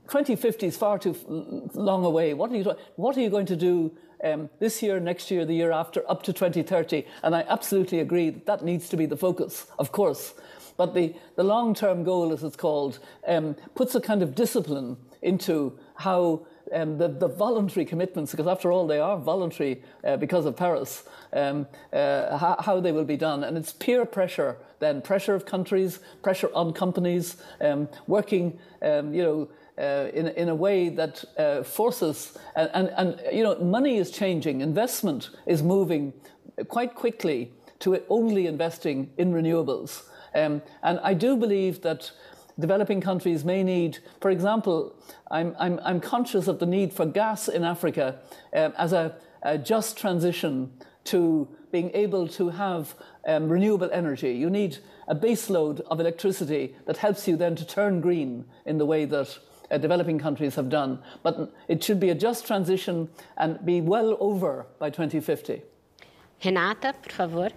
2050 is far too long away. What are you, what are you going to do um, this year, next year, the year after, up to 2030? And I absolutely agree that that needs to be the focus, of course. But the, the long term goal, as it's called, um, puts a kind of discipline into how um, the, the, voluntary commitments, because after all, they are voluntary uh, because of Paris, um, uh, how, how, they will be done. And it's peer pressure, then pressure of countries, pressure on companies, um, working, um, you know, uh, in, in a way that uh, forces, and, and, and, you know, money is changing, investment is moving quite quickly to only investing in renewables. Um, and I do believe that developing countries may need, for example, I'm, I'm, I'm conscious of the need for gas in Africa um, as a, a, just transition to being able to have um, renewable energy. You need a baseload of electricity that helps you then to turn green in the way that uh, developing countries have done. But it should be a just transition and be well over by 2050. Renata, por favor.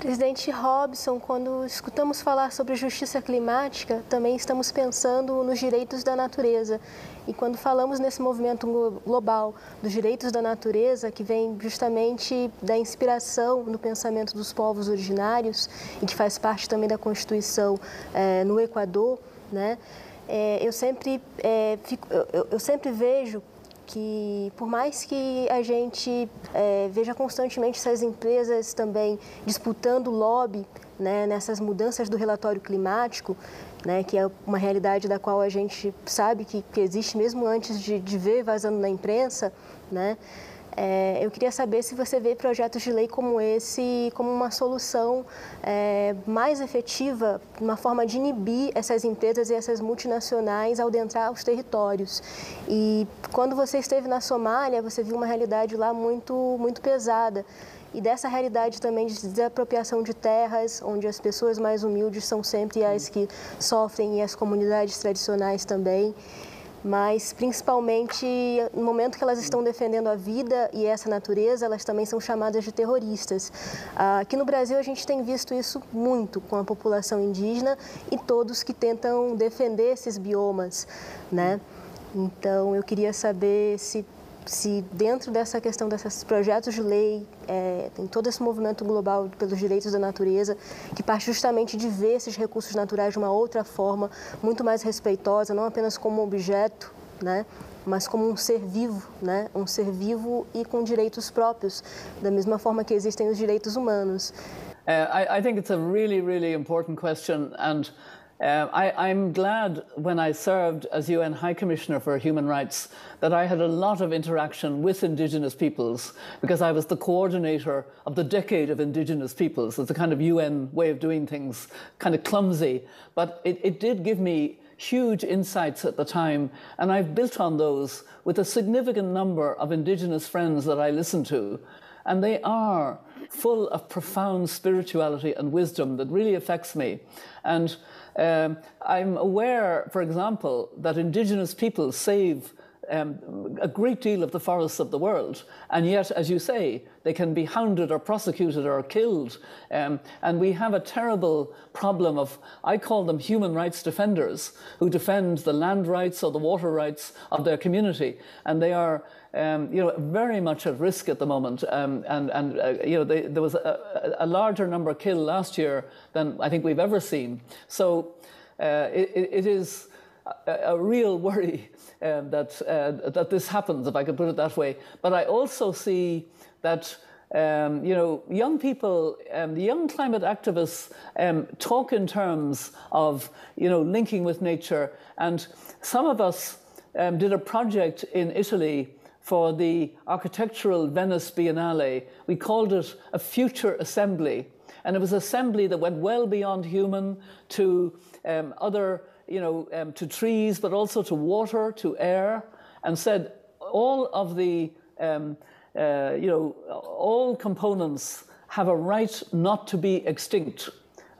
Presidente Robson, quando escutamos falar sobre justiça climática, também estamos pensando nos direitos da natureza. E quando falamos nesse movimento global dos direitos da natureza, que vem justamente da inspiração no pensamento dos povos originários e que faz parte também da Constituição é, no Equador, né? É, eu, sempre, é, fico, eu, eu sempre vejo que por mais que a gente é, veja constantemente essas empresas também disputando lobby né, nessas mudanças do relatório climático, né, que é uma realidade da qual a gente sabe que, que existe mesmo antes de, de ver vazando na imprensa, né, é, eu queria saber se você vê projetos de lei como esse como uma solução é, mais efetiva, uma forma de inibir essas empresas e essas multinacionais ao adentrar os territórios. E quando você esteve na Somália, você viu uma realidade lá muito, muito pesada. E dessa realidade também de desapropriação de terras, onde as pessoas mais humildes são sempre as que sofrem e as comunidades tradicionais também mas principalmente no momento que elas estão defendendo a vida e essa natureza, elas também são chamadas de terroristas. Aqui no Brasil a gente tem visto isso muito com a população indígena e todos que tentam defender esses biomas, né? Então eu queria saber se se dentro dessa questão desses projetos de lei, é, tem todo esse movimento global pelos direitos da natureza, que parte justamente de ver esses recursos naturais de uma outra forma, muito mais respeitosa, não apenas como objeto, né, mas como um ser vivo, né, um ser vivo e com direitos próprios, da mesma forma que existem os direitos humanos. Uh, I, I think it's a really, really important question and Uh, I, am glad when I served as UN High Commissioner for Human Rights that I had a lot of interaction with Indigenous peoples because I was the coordinator of the Decade of Indigenous Peoples. It's a kind of UN way of doing things, kind of clumsy, but it, it did give me huge insights at the time, and I've built on those with a significant number of Indigenous friends that I listen to. And they are full of profound spirituality and wisdom that really affects me. And um, I'm aware, for example, that indigenous people save um, a great deal of the forests of the world. And yet, as you say, they can be hounded or prosecuted or killed. Um, and we have a terrible problem of, I call them human rights defenders, who defend the land rights or the water rights of their community. And they are um, you know, very much at risk at the moment. Um, and and uh, you know, they, there was a, a, larger number killed last year than I think we've ever seen. So uh, it, it is a, a real worry um, that uh, that this happens, if I could put it that way. But I also see that. Um, you know, young people, um, the young climate activists um, talk in terms of, you know, linking with nature. And some of us um, did a project in Italy for the architectural Venice Biennale. We called it a future assembly. And it was assembly that went well beyond human to um, other, you know, um, to trees, but also to water, to air, and said all of the, um, uh, you know, all components have a right not to be extinct.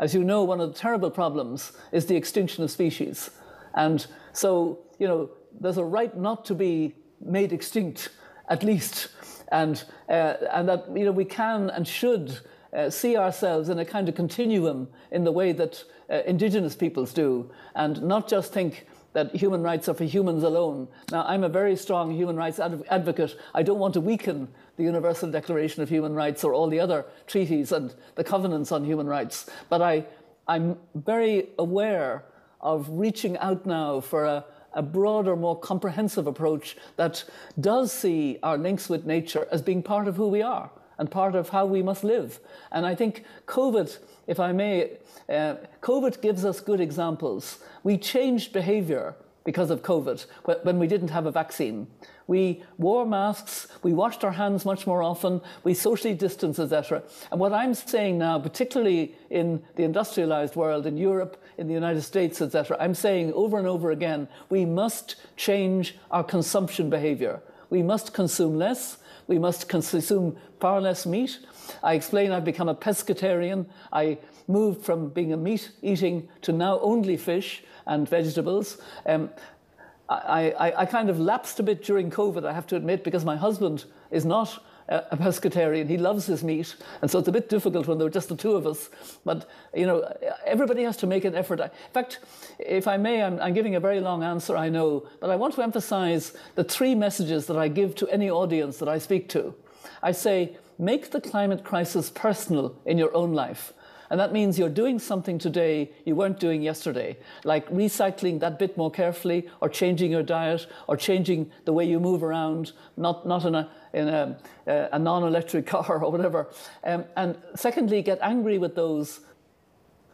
As you know, one of the terrible problems is the extinction of species. And so, you know, there's a right not to be made extinct, at least, and, uh, and that you know, we can and should uh, see ourselves in a kind of continuum in the way that uh, indigenous peoples do, and not just think that human rights are for humans alone. Now, I'm a very strong human rights adv- advocate. I don't want to weaken the Universal Declaration of Human Rights or all the other treaties and the covenants on human rights, but I, I'm very aware of reaching out now for a, a broader, more comprehensive approach that does see our links with nature as being part of who we are and part of how we must live. And I think COVID, if I may, uh, COVID gives us good examples. We changed behavior because of COVID when we didn't have a vaccine. We wore masks, we washed our hands much more often, we socially distanced, etc. And what I'm saying now, particularly in the industrialized world, in Europe, in the United States, etc., I'm saying over and over again, we must change our consumption behavior. We must consume less, we must consume far less meat. I explain I've become a pescatarian. I moved from being a meat eating to now only fish and vegetables. Um, I, I, I, kind of lapsed a bit during COVID, I have to admit, because my husband is not a pescatarian. He loves his meat, and so it's a bit difficult when there are just the two of us. But you know, everybody has to make an effort. In fact, if I may, I'm, I'm giving a very long answer, I know, but I want to emphasize the three messages that I give to any audience that I speak to. I say, make the climate crisis personal in your own life. And that means you're doing something today you weren't doing yesterday, like recycling that bit more carefully, or changing your diet, or changing the way you move around, not, not in a, in a, a non electric car or whatever. Um, and secondly, get angry with those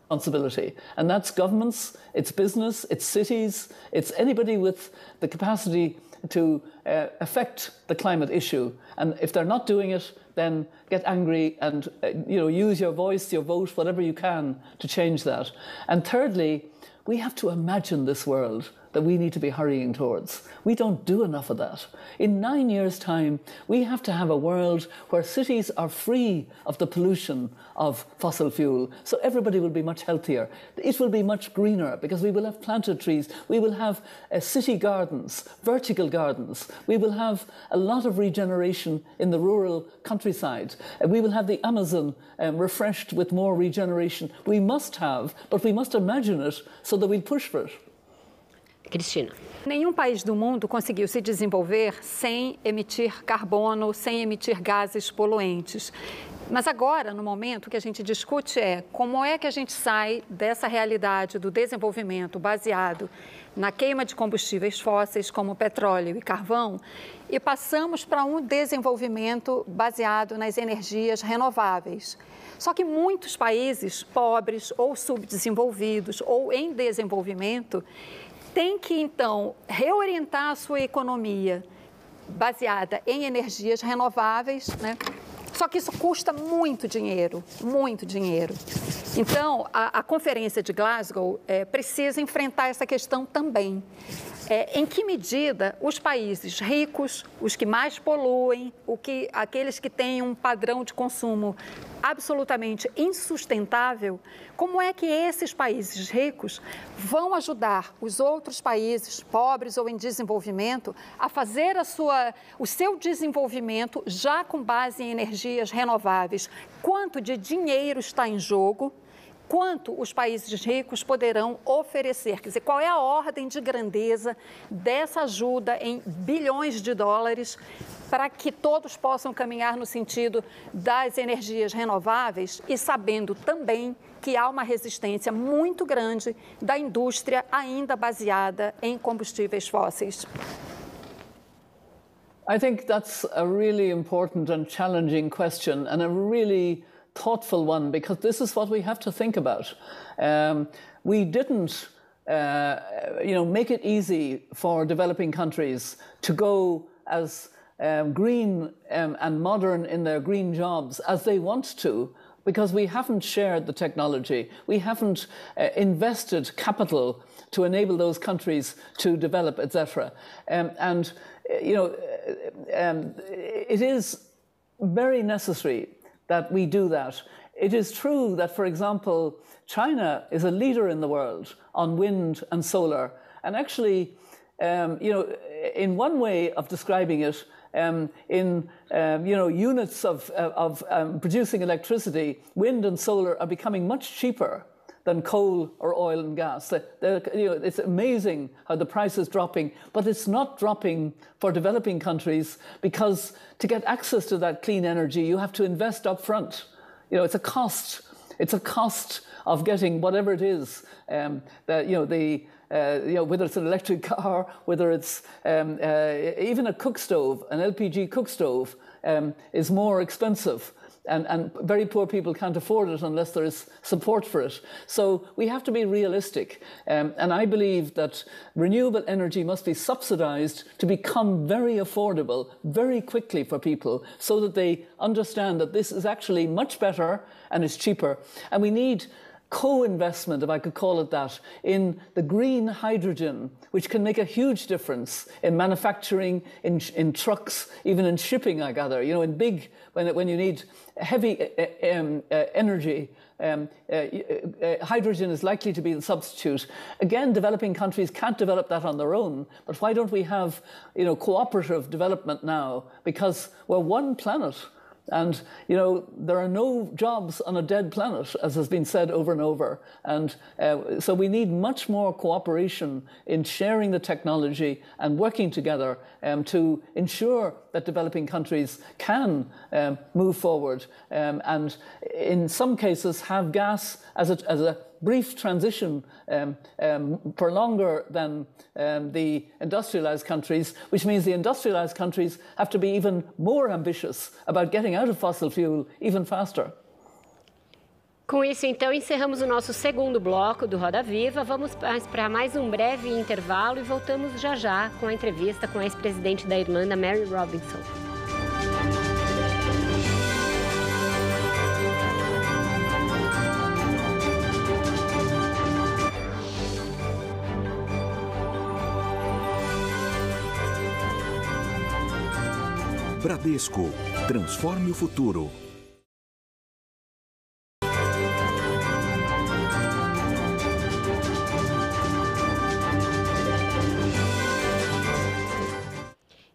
responsibility. And that's governments, it's business, it's cities, it's anybody with the capacity to uh, affect the climate issue. And if they're not doing it, then get angry and uh, you know use your voice, your vote, whatever you can to change that. And thirdly, we have to imagine this world that we need to be hurrying towards. We don't do enough of that. In nine years' time, we have to have a world where cities are free of the pollution of fossil fuel, so everybody will be much healthier. It will be much greener because we will have planted trees. We will have uh, city gardens, vertical gardens. We will have a lot of regeneration in the rural countryside. Uh, we will have the Amazon um, refreshed with more regeneration. We must have, but we must imagine it so that we push for it. Cristina. Nenhum país do mundo conseguiu se desenvolver sem emitir carbono, sem emitir gases poluentes. Mas agora, no momento, o que a gente discute é como é que a gente sai dessa realidade do desenvolvimento baseado na queima de combustíveis fósseis, como petróleo e carvão, e passamos para um desenvolvimento baseado nas energias renováveis. Só que muitos países pobres ou subdesenvolvidos ou em desenvolvimento tem que, então, reorientar a sua economia baseada em energias renováveis, né? Só que isso custa muito dinheiro, muito dinheiro. Então, a, a Conferência de Glasgow é, precisa enfrentar essa questão também. É, em que medida os países ricos, os que mais poluem, o que, aqueles que têm um padrão de consumo absolutamente insustentável, como é que esses países ricos vão ajudar os outros países pobres ou em desenvolvimento a fazer a sua, o seu desenvolvimento já com base em energias renováveis? Quanto de dinheiro está em jogo? Quanto os países ricos poderão oferecer. Quer dizer, qual é a ordem de grandeza dessa ajuda em bilhões de dólares para que todos possam caminhar no sentido das energias renováveis e sabendo também que há uma resistência muito grande da indústria ainda baseada em combustíveis fósseis. I think that's a really important and challenging question and a really thoughtful one because this is what we have to think about. Um, we didn't, uh, you know, make it easy for developing countries to go as um, green um, and modern in their green jobs as they want to because we haven't shared the technology. We haven't uh, invested capital to enable those countries to develop, etc. Um, and, uh, you know, uh, um, it is very necessary that we do that. It is true that, for example, China is a leader in the world on wind and solar. And actually, um, you know, in one way of describing it, um, in um, you know units of, uh, of um, producing electricity, wind and solar are becoming much cheaper than coal or oil and gas. They're, you know, it's amazing how the price is dropping, but it's not dropping for developing countries because to get access to that clean energy, you have to invest up front. You know, it's a cost. It's a cost of getting whatever it is um, that you know the uh, you know, whether it's an electric car, whether it's um, uh, even a cook stove, an LPG cook stove, um, is more expensive and, and very poor people can't afford it unless there is support for it. So we have to be realistic. Um, and I believe that renewable energy must be subsidized to become very affordable very quickly for people so that they understand that this is actually much better and is cheaper. And we need co-investment, if I could call it that, in the green hydrogen, which can make a huge difference in manufacturing, in, in trucks, even in shipping, I gather. You know, in big, when, when you need heavy um, uh, energy, um, uh, hydrogen is likely to be the substitute. Again, developing countries can't develop that on their own, but why don't we have, you know, cooperative development now? Because we're one planet and, you know, there are no jobs on a dead planet, as has been said over and over. And uh, so we need much more cooperation in sharing the technology and working together um, to ensure that developing countries can um, move forward um, and, in some cases, have gas as a, as a brief transition um, um, for longer than um, the industrialized countries, which means the industrialized countries have to be even more ambitious about getting out of fossil fuel even faster. Com isso, então, encerramos o nosso segundo bloco do Roda Viva. Vamos para mais um breve intervalo e voltamos já já com a entrevista com a ex-presidente da Irlanda, Mary Robinson. Bradesco. Transforme o futuro.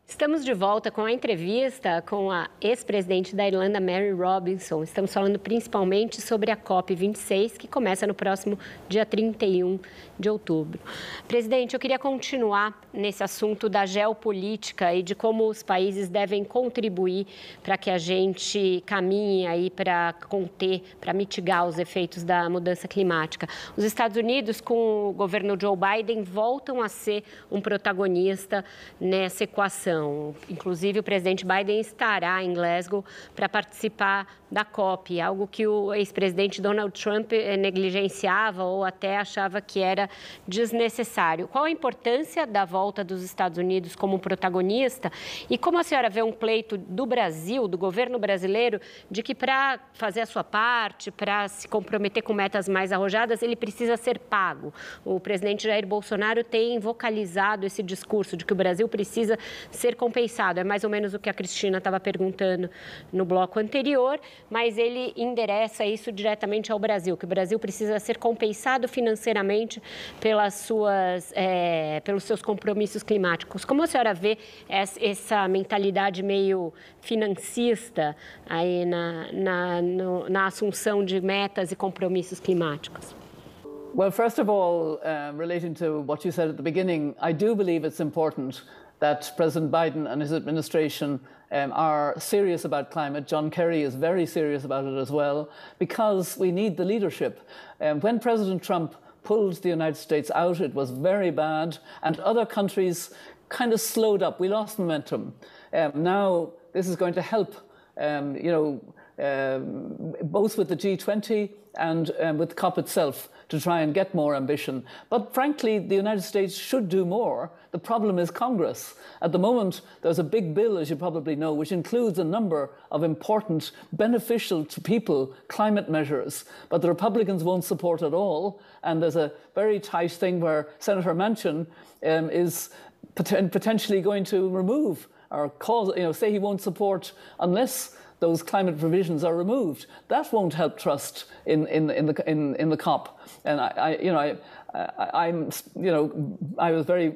Estamos de volta com a entrevista com a ex-presidente da Irlanda, Mary Robinson. Estamos falando principalmente sobre a COP26, que começa no próximo dia 31 de outubro. Presidente, eu queria continuar nesse assunto da geopolítica e de como os países devem contribuir para que a gente caminhe aí para conter, para mitigar os efeitos da mudança climática. Os Estados Unidos, com o governo Joe Biden, voltam a ser um protagonista nessa equação. Inclusive, o presidente Biden estará em Glasgow para participar da COP, algo que o ex-presidente Donald Trump eh, negligenciava ou até achava que era desnecessário. Qual a importância da volta dos Estados Unidos como protagonista e como a senhora vê um pleito do Brasil, do governo brasileiro, de que para fazer a sua parte, para se comprometer com metas mais arrojadas, ele precisa ser pago? O presidente Jair Bolsonaro tem vocalizado esse discurso de que o Brasil precisa ser compensado. É mais ou menos o que a Cristina estava perguntando no bloco anterior, mas ele endereça isso diretamente ao Brasil, que o Brasil precisa ser compensado financeiramente pelas suas, é, pelos seus compromissos climáticos. Como a senhora vê essa mentalidade meio financista aí na, na, no, na assunção de metas e compromissos climáticos? Well, first of all, uh, relating to what you said at the beginning, I do believe it's important that President Biden and his administration um, are serious about climate. John Kerry is very serious about it as well, because we need the leadership. Um, when President Trump pulled the United States out, it was very bad, and other countries kind of slowed up. We lost momentum. Um, now, this is going to help, um, you know, um, both with the G20 and um, with COP itself to try and get more ambition. But frankly, the United States should do more. The problem is Congress. At the moment, there's a big bill, as you probably know, which includes a number of important, beneficial to people climate measures. But the Republicans won't support it all. And there's a very tight thing where Senator Manchin um, is pot- potentially going to remove or cause, you know, say he won't support unless those climate provisions are removed. That won't help trust in, in, in, the, in, in the COP. And I, I you know, I, I, am you know, I was very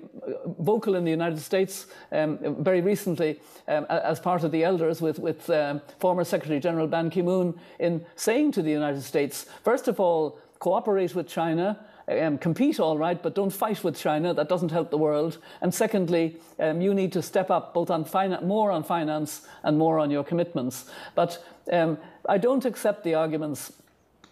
vocal in the United States um, very recently um, as part of the elders with, with um, former Secretary General Ban Ki moon in saying to the United States, first of all, cooperate with China um, compete all right, but don't fight with China. That doesn't help the world. And secondly, um, you need to step up both on fin- more on finance and more on your commitments. But um, I don't accept the arguments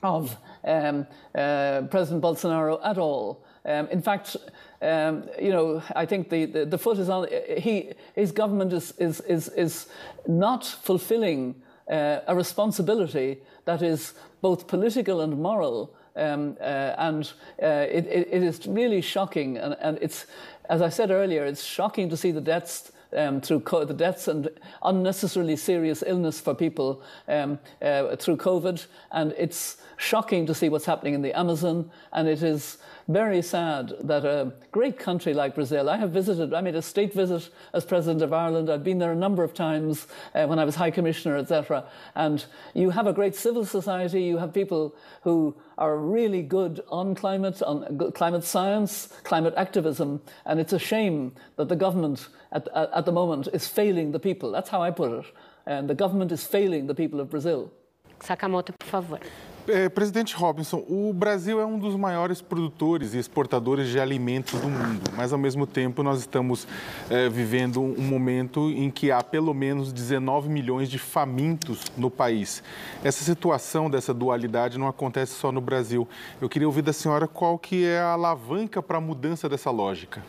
of um, uh, President Bolsonaro at all. Um, in fact, um, you know, I think the, the, the, foot is on. He, his government is, is, is, is not fulfilling uh, a responsibility that is both political and moral um, uh, and uh, it, it is really shocking. And, and, it's, as I said earlier, it's shocking to see the deaths. Um, through the deaths and unnecessarily serious illness for people um, uh, through COVID, and it's shocking to see what's happening in the Amazon. And it is very sad that a great country like Brazil, I have visited, I made a state visit as President of Ireland. I've been there a number of times uh, when I was High Commissioner, etc. And you have a great civil society, you have people who are really good on climate, on climate science, climate activism, and it's a shame that the government at, at, the moment is failing the people. That's how I put it. And the government is failing the people of Brazil. Sakamoto, por favor. É, presidente Robinson, o Brasil é um dos maiores produtores e exportadores de alimentos do mundo, mas ao mesmo tempo nós estamos é, vivendo um momento em que há pelo menos 19 milhões de famintos no país. Essa situação dessa dualidade não acontece só no Brasil. Eu queria ouvir da senhora qual que é a alavanca para a mudança dessa lógica.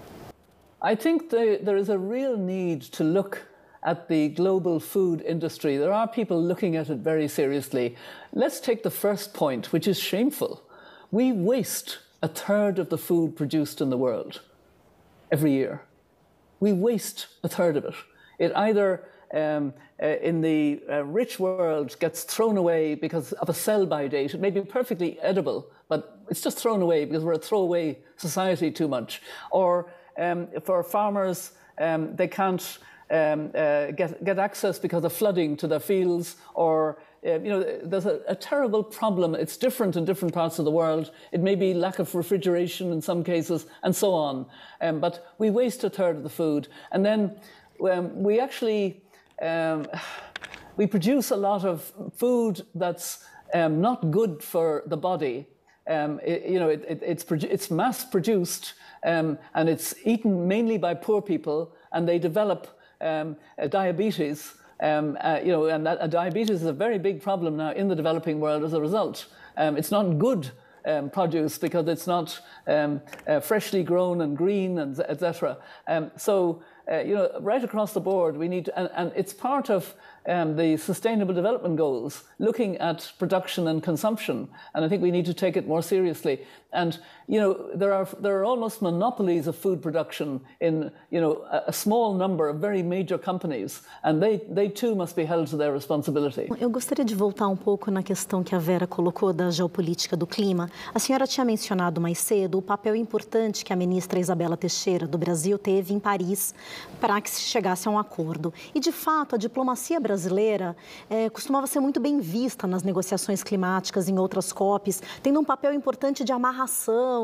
I think there is a real need to look at the global food industry. There are people looking at it very seriously. Let's take the first point, which is shameful. We waste a third of the food produced in the world every year. We waste a third of it. It either um, uh, in the uh, rich world gets thrown away because of a sell by date. It may be perfectly edible, but it's just thrown away because we're a throwaway society too much. Or um, for farmers, um, they can't um, uh, get, get access because of flooding to their fields or uh, you know, there's a, a, terrible problem. It's different in different parts of the world. It may be lack of refrigeration in some cases, and so on. Um, but we waste a third of the food, and then um, we actually um, we produce a lot of food that's um, not good for the body. Um, it, you know, it, it, it's it's mass produced, um, and it's eaten mainly by poor people, and they develop um, uh, diabetes. Um, uh, you know, and that, uh, diabetes is a very big problem now in the developing world as a result. Um, it's not good um, produce because it's not um, uh, freshly grown and green and etc. Um, so uh, you know, right across the board, we need, and, and it's part of um, the Sustainable Development Goals, looking at production and consumption. And I think we need to take it more seriously. And you know, there are there are almost monopolies of food production in you know a, a small number of very major companies, and they they too must be held to their responsibility. Eu gostaria de voltar um pouco na questão que a Vera colocou da geopolítica do clima. A senhora tinha mencionado mais cedo o papel importante que a ministra Isabela Teixeira do Brasil teve em Paris para que se chegasse a um acordo. E de fato, a diplomacia brasileira é, costumava ser muito bem vista nas negociações climáticas em outras COPs, tendo um papel importante de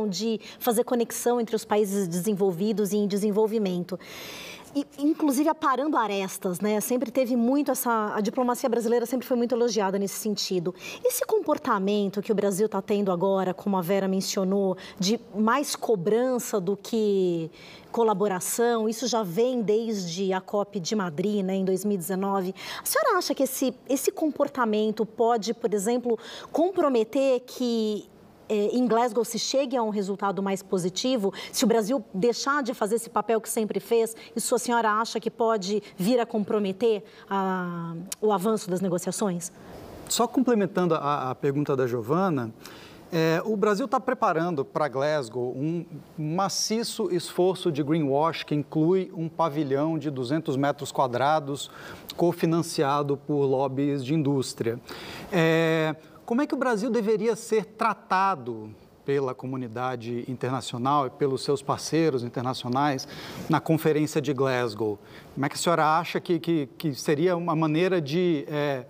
de fazer conexão entre os países desenvolvidos e em desenvolvimento. E, inclusive aparando arestas, né? Sempre teve muito essa. A diplomacia brasileira sempre foi muito elogiada nesse sentido. Esse comportamento que o Brasil está tendo agora, como a Vera mencionou, de mais cobrança do que colaboração, isso já vem desde a COP de Madrid, né, em 2019. A senhora acha que esse, esse comportamento pode, por exemplo, comprometer que em Glasgow se chegue a um resultado mais positivo, se o Brasil deixar de fazer esse papel que sempre fez, isso a senhora acha que pode vir a comprometer a, o avanço das negociações? Só complementando a, a pergunta da Giovana, é, o Brasil está preparando para Glasgow um maciço esforço de greenwash que inclui um pavilhão de 200 metros quadrados cofinanciado por lobbies de indústria. É, como é que o Brasil deveria ser tratado pela comunidade internacional e pelos seus parceiros internacionais na Conferência de Glasgow? Como é que a senhora acha que, que, que seria uma maneira de é,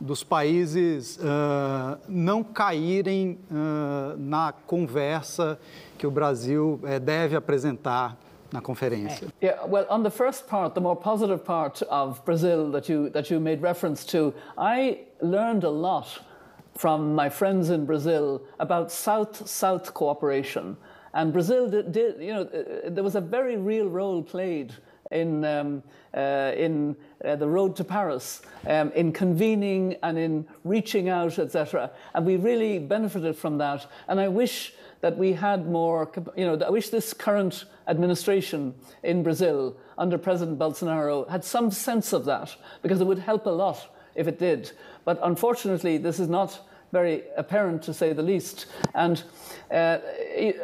dos países uh, não caírem uh, na conversa que o Brasil é, deve apresentar na conferência? Yeah, well, on the first part, the more positive part of Brazil that you that you made reference to, I learned a lot from my friends in Brazil about South-South cooperation. And Brazil did, did, you know, uh, there was a very real role played in, um, uh, in uh, the road to Paris, um, in convening and in reaching out, etc. And we really benefited from that. And I wish that we had more, you know, I wish this current administration in Brazil under President Bolsonaro had some sense of that, because it would help a lot if it did. But unfortunately, this is not very apparent to say the least. And uh,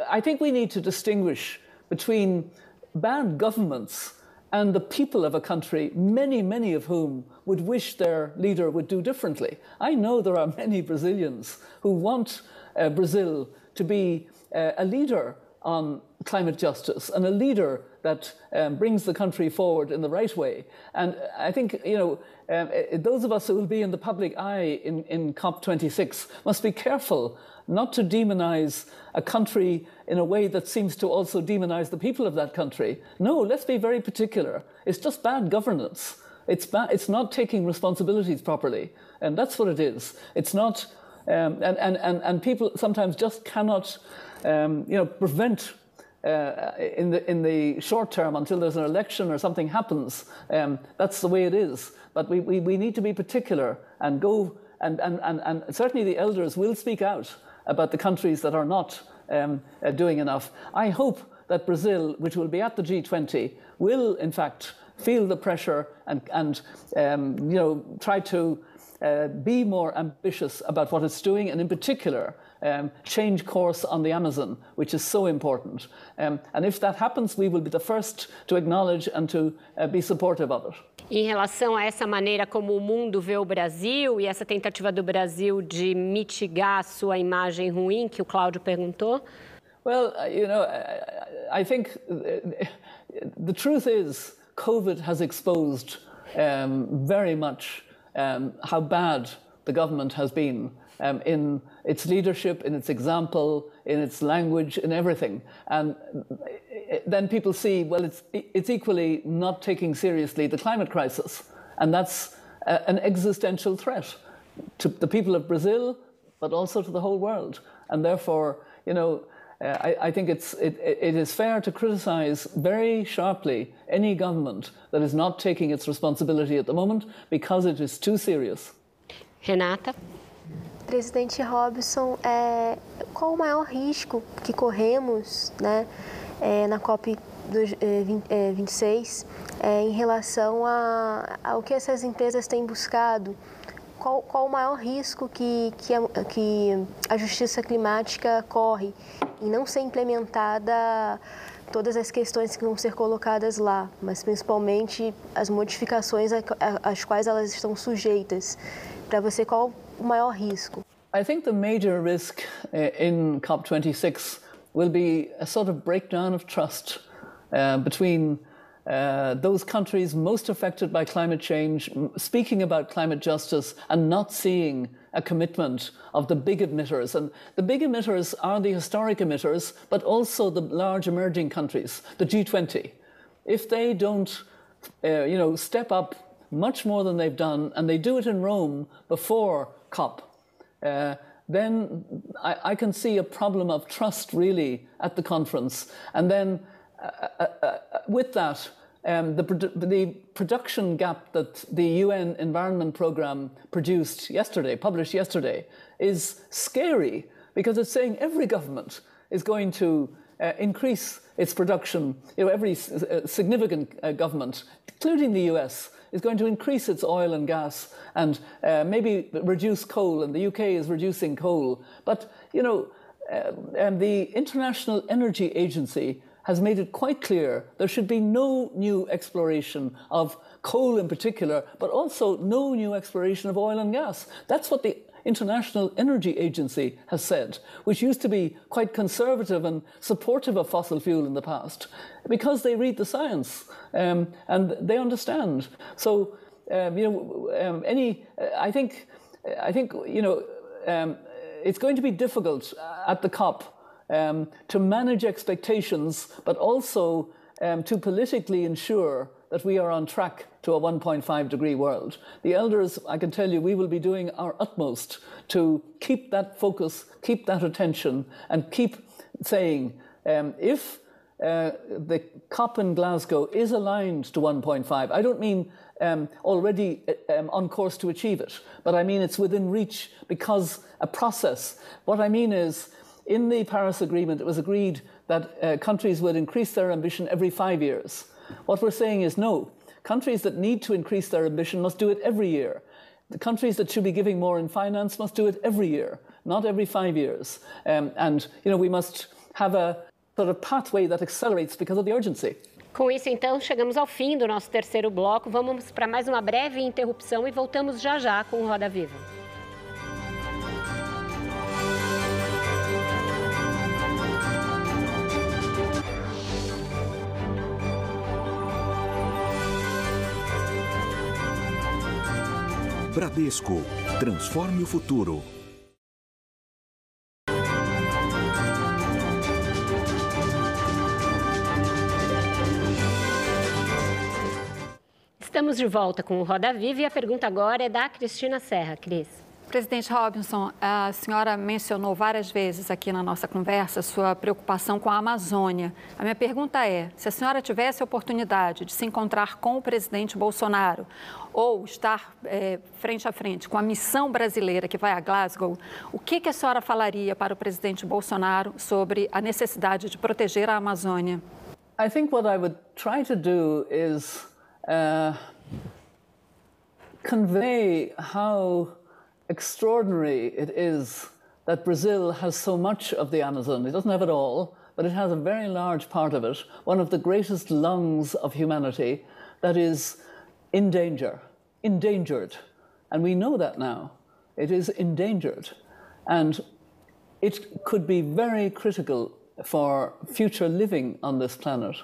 I think we need to distinguish between bad governments and the people of a country, many, many of whom would wish their leader would do differently. I know there are many Brazilians who want uh, Brazil to be uh, a leader on climate justice and a leader that um, brings the country forward in the right way. And I think, you know, um, uh, those of us who will be in the public eye in, in COP26 must be careful not to demonize a country in a way that seems to also demonize the people of that country. No, let's be very particular. It's just bad governance. It's, ba- it's not taking responsibilities properly. And that's what it is. It's not, um, and, and, and, and people sometimes just cannot, um, you know, prevent uh, in, the, in the short term until there's an election or something happens. Um, that's the way it is. But we, we, we need to be particular and go, and, and, and, and certainly the elders will speak out about the countries that are not um, uh, doing enough. I hope that Brazil, which will be at the G20, will in fact feel the pressure and, and um, you know, try to uh, be more ambitious about what it's doing, and in particular, um, change course on the Amazon, which is so important. Um, and if that happens, we will be the first to acknowledge and to uh, be supportive of it. Em relação a essa maneira como o mundo vê o Brasil e essa tentativa do Brasil de mitigar a sua imagem ruim, que o Cláudio perguntou? Well, uh, you know, I think the truth is COVID has exposed um, very much um, how bad the government has been um, in its leadership, in its example, in its language, in everything. And then people see, well, it's, it's equally not taking seriously the climate crisis. And that's an existential threat to the people of Brazil, but also to the whole world. And therefore, you know, uh, I, I, think it's, it, it is fair to criticize very sharply any government that is not taking its responsibility at the moment because it is too serious. Renata? Presidente Robson, é, qual o maior risco que corremos né, é, na COP 26 é, é, em relação a, ao que essas empresas têm buscado? Qual, qual o maior risco que, que, a, que a justiça climática corre em não ser implementada todas as questões que vão ser colocadas lá, mas principalmente as modificações às quais elas estão sujeitas. Para você, qual o maior risco? I think the major risk uh, in COP26 will be a sort of breakdown of trust uh, between uh, those countries most affected by climate change speaking about climate justice and not seeing a commitment of the big emitters. And the big emitters are the historic emitters, but also the large emerging countries, the G20. If they don't, uh, you know, step up much more than they've done, and they do it in Rome before COP, uh, then I, I, can see a problem of trust really at the conference. And then uh, uh, uh with that, um, the, the, production gap that the UN Environment Programme produced yesterday, published yesterday, is scary because it's saying every government is going to uh, increase its production. You know, every uh, significant uh, government, including the US, is going to increase its oil and gas and uh, maybe reduce coal, and the UK is reducing coal. But, you know, uh, and the International Energy Agency has made it quite clear there should be no new exploration of coal in particular, but also no new exploration of oil and gas. That's what the International Energy Agency has said, which used to be quite conservative and supportive of fossil fuel in the past, because they read the science um, and they understand. So, um, you know, um, any, I think, I think, you know, um, it's going to be difficult at the COP um, to manage expectations, but also to politically ensure that we are on track to a 1.5 degree world. The elders, I can tell you, we will be doing our utmost to keep that focus, keep that attention, and keep saying um, if uh, the COP in Glasgow is aligned to 1.5, I don't mean um, already um, on course to achieve it, but I mean it's within reach because a process. What I mean is in the Paris Agreement, it was agreed that uh, countries would increase their ambition every five years. What we're saying is no. Countries that need to increase their ambition must do it every year. The countries that should be giving more in finance must do it every year, not every five years. Um, and, you know, we must have a sort of pathway that accelerates because of the urgency. Com isso, então, chegamos ao fim do nosso terceiro bloco. Vamos para mais uma breve interrupção e voltamos já já com o Roda Viva. Bradesco. Transforme o futuro. Estamos de volta com o Roda Viva e a pergunta agora é da Cristina Serra. Cris. Presidente Robinson, a senhora mencionou várias vezes aqui na nossa conversa sua preocupação com a Amazônia. A minha pergunta é: se a senhora tivesse a oportunidade de se encontrar com o presidente Bolsonaro ou estar é, frente a frente com a missão brasileira que vai a Glasgow, o que, que a senhora falaria para o presidente Bolsonaro sobre a necessidade de proteger a Amazônia? I think what I would try to do is uh, convey how extraordinary it is that Brazil has so much of the Amazon. It doesn't have it all, but it has a very large part of it, one of the greatest lungs of humanity that is in danger, endangered. And we know that now. It is endangered. And it could be very critical for future living on this planet.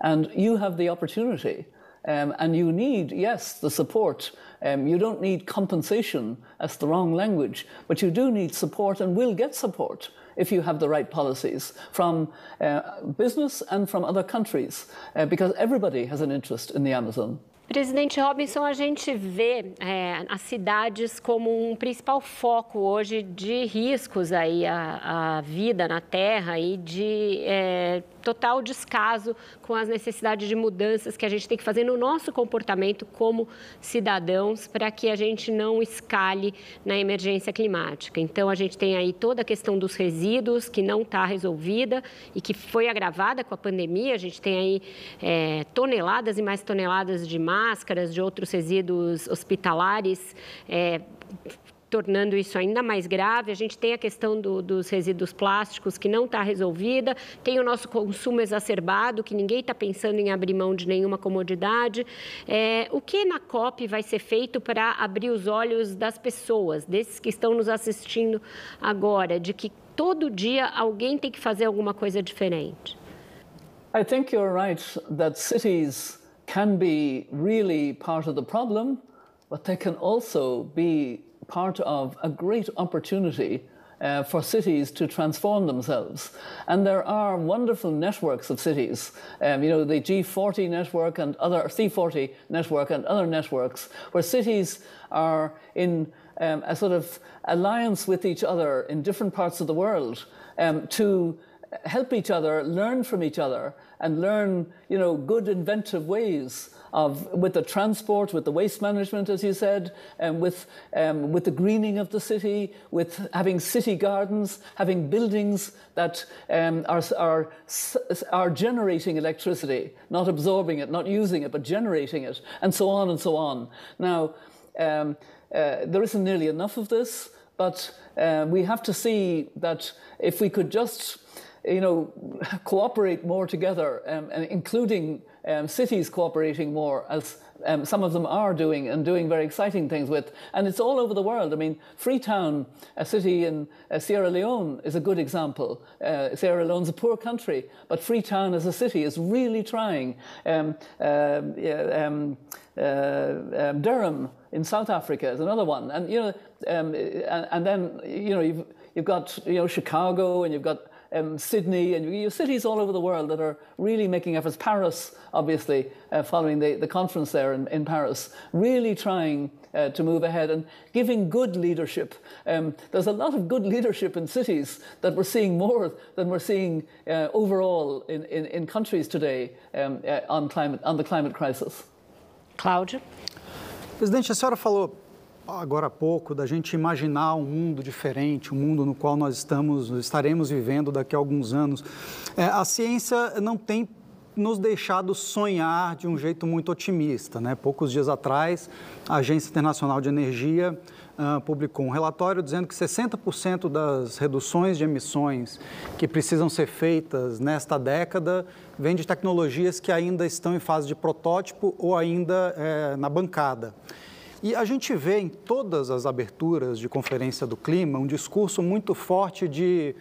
And you have the opportunity um, and you need, yes, the support. Um, you don't need compensation, that's the wrong language, but you do need support and will get support if you have the right policies from uh, business and from other countries, uh, because everybody has an interest in the Amazon. Presidente Robinson, a gente vê é, as cidades como um principal foco hoje de riscos aí à, à vida na Terra e de é, total descaso com as necessidades de mudanças que a gente tem que fazer no nosso comportamento como cidadãos para que a gente não escale na emergência climática. Então, a gente tem aí toda a questão dos resíduos que não está resolvida e que foi agravada com a pandemia. A gente tem aí é, toneladas e mais toneladas de máscaras, de outros resíduos hospitalares. É, tornando isso ainda mais grave. A gente tem a questão do, dos resíduos plásticos que não está resolvida, tem o nosso consumo exacerbado, que ninguém está pensando em abrir mão de nenhuma comodidade. É, o que na COP vai ser feito para abrir os olhos das pessoas, desses que estão nos assistindo agora, de que todo dia alguém tem que fazer alguma coisa diferente? I think you're right that cities can be really part of the problem, but they can also be part of a great opportunity uh, for cities to transform themselves. And there are wonderful networks of cities, um, you know, the G40 network and other, C40 network and other networks, where cities are in um, a sort of alliance with each other in different parts of the world um, to help each other, learn from each other, and learn, you know, good inventive ways of with the transport, with the waste management, as you said, and with um, with the greening of the city, with having city gardens, having buildings that um, are, are are generating electricity, not absorbing it, not using it, but generating it, and so on and so on. Now, um, uh, there isn't nearly enough of this, but uh, we have to see that if we could just you know, cooperate more together, um, including um, cities cooperating more, as um, some of them are doing and doing very exciting things with. And it's all over the world. I mean, Freetown, a city in uh, Sierra Leone, is a good example. Uh, Sierra Leone's a poor country, but Freetown as a city is really trying. Um, uh, um, uh, um, Durban in South Africa is another one. And, you know, um, and, and then, you know, you've, you've got, you know, Chicago and you've got um, Sydney, and you have cities all over the world that are really making efforts. Paris, obviously, uh, following the, the conference there in, in Paris, really trying uh, to move ahead and giving good leadership. Um, there's a lot of good leadership in cities that we're seeing more than we're seeing uh, overall in, in, in, countries today um, uh, on, climate, on the climate crisis. Cláudia? Presidente, a senhora falou agora há pouco da gente imaginar um mundo diferente, um mundo no qual nós estamos, estaremos vivendo daqui a alguns anos. É, a ciência não tem nos deixado sonhar de um jeito muito otimista. Né? Poucos dias atrás, a Agência Internacional de Energia uh, publicou um relatório dizendo que 60% das reduções de emissões que precisam ser feitas nesta década vêm de tecnologias que ainda estão em fase de protótipo ou ainda é, na bancada. E a gente vê em todas as aberturas de conferência do clima um discurso muito forte de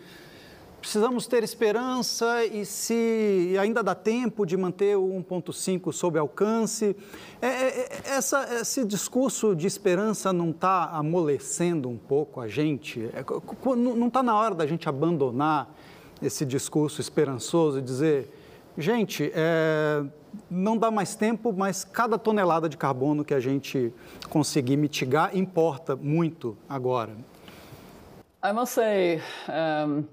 precisamos ter esperança e se ainda dá tempo de manter o 1.5 sob alcance. É, é, é, essa, esse discurso de esperança não está amolecendo um pouco a gente? É, não está na hora da gente abandonar esse discurso esperançoso e dizer, gente, é, não dá mais tempo, mas cada tonelada de carbono que a gente conseguir mitigar importa muito agora. I must say, um,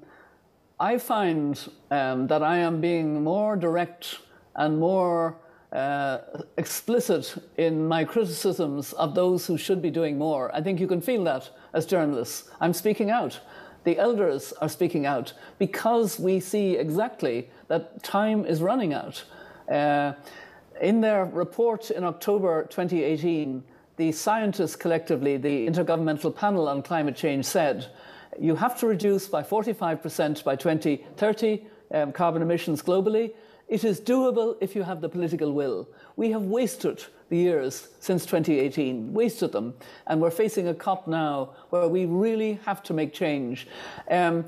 I find um, that I am being more direct and more uh, explicit in my criticisms of those who should be doing more. I think you can feel that as journalists. I'm speaking out. The elders are speaking out because we see exactly that time is running out. Uh, in their report in October 2018, the scientists collectively, the Intergovernmental Panel on Climate Change, said you have to reduce by 45% by 2030 um, carbon emissions globally. It is doable if you have the political will. We have wasted the years since 2018, wasted them, and we're facing a COP now where we really have to make change. Um,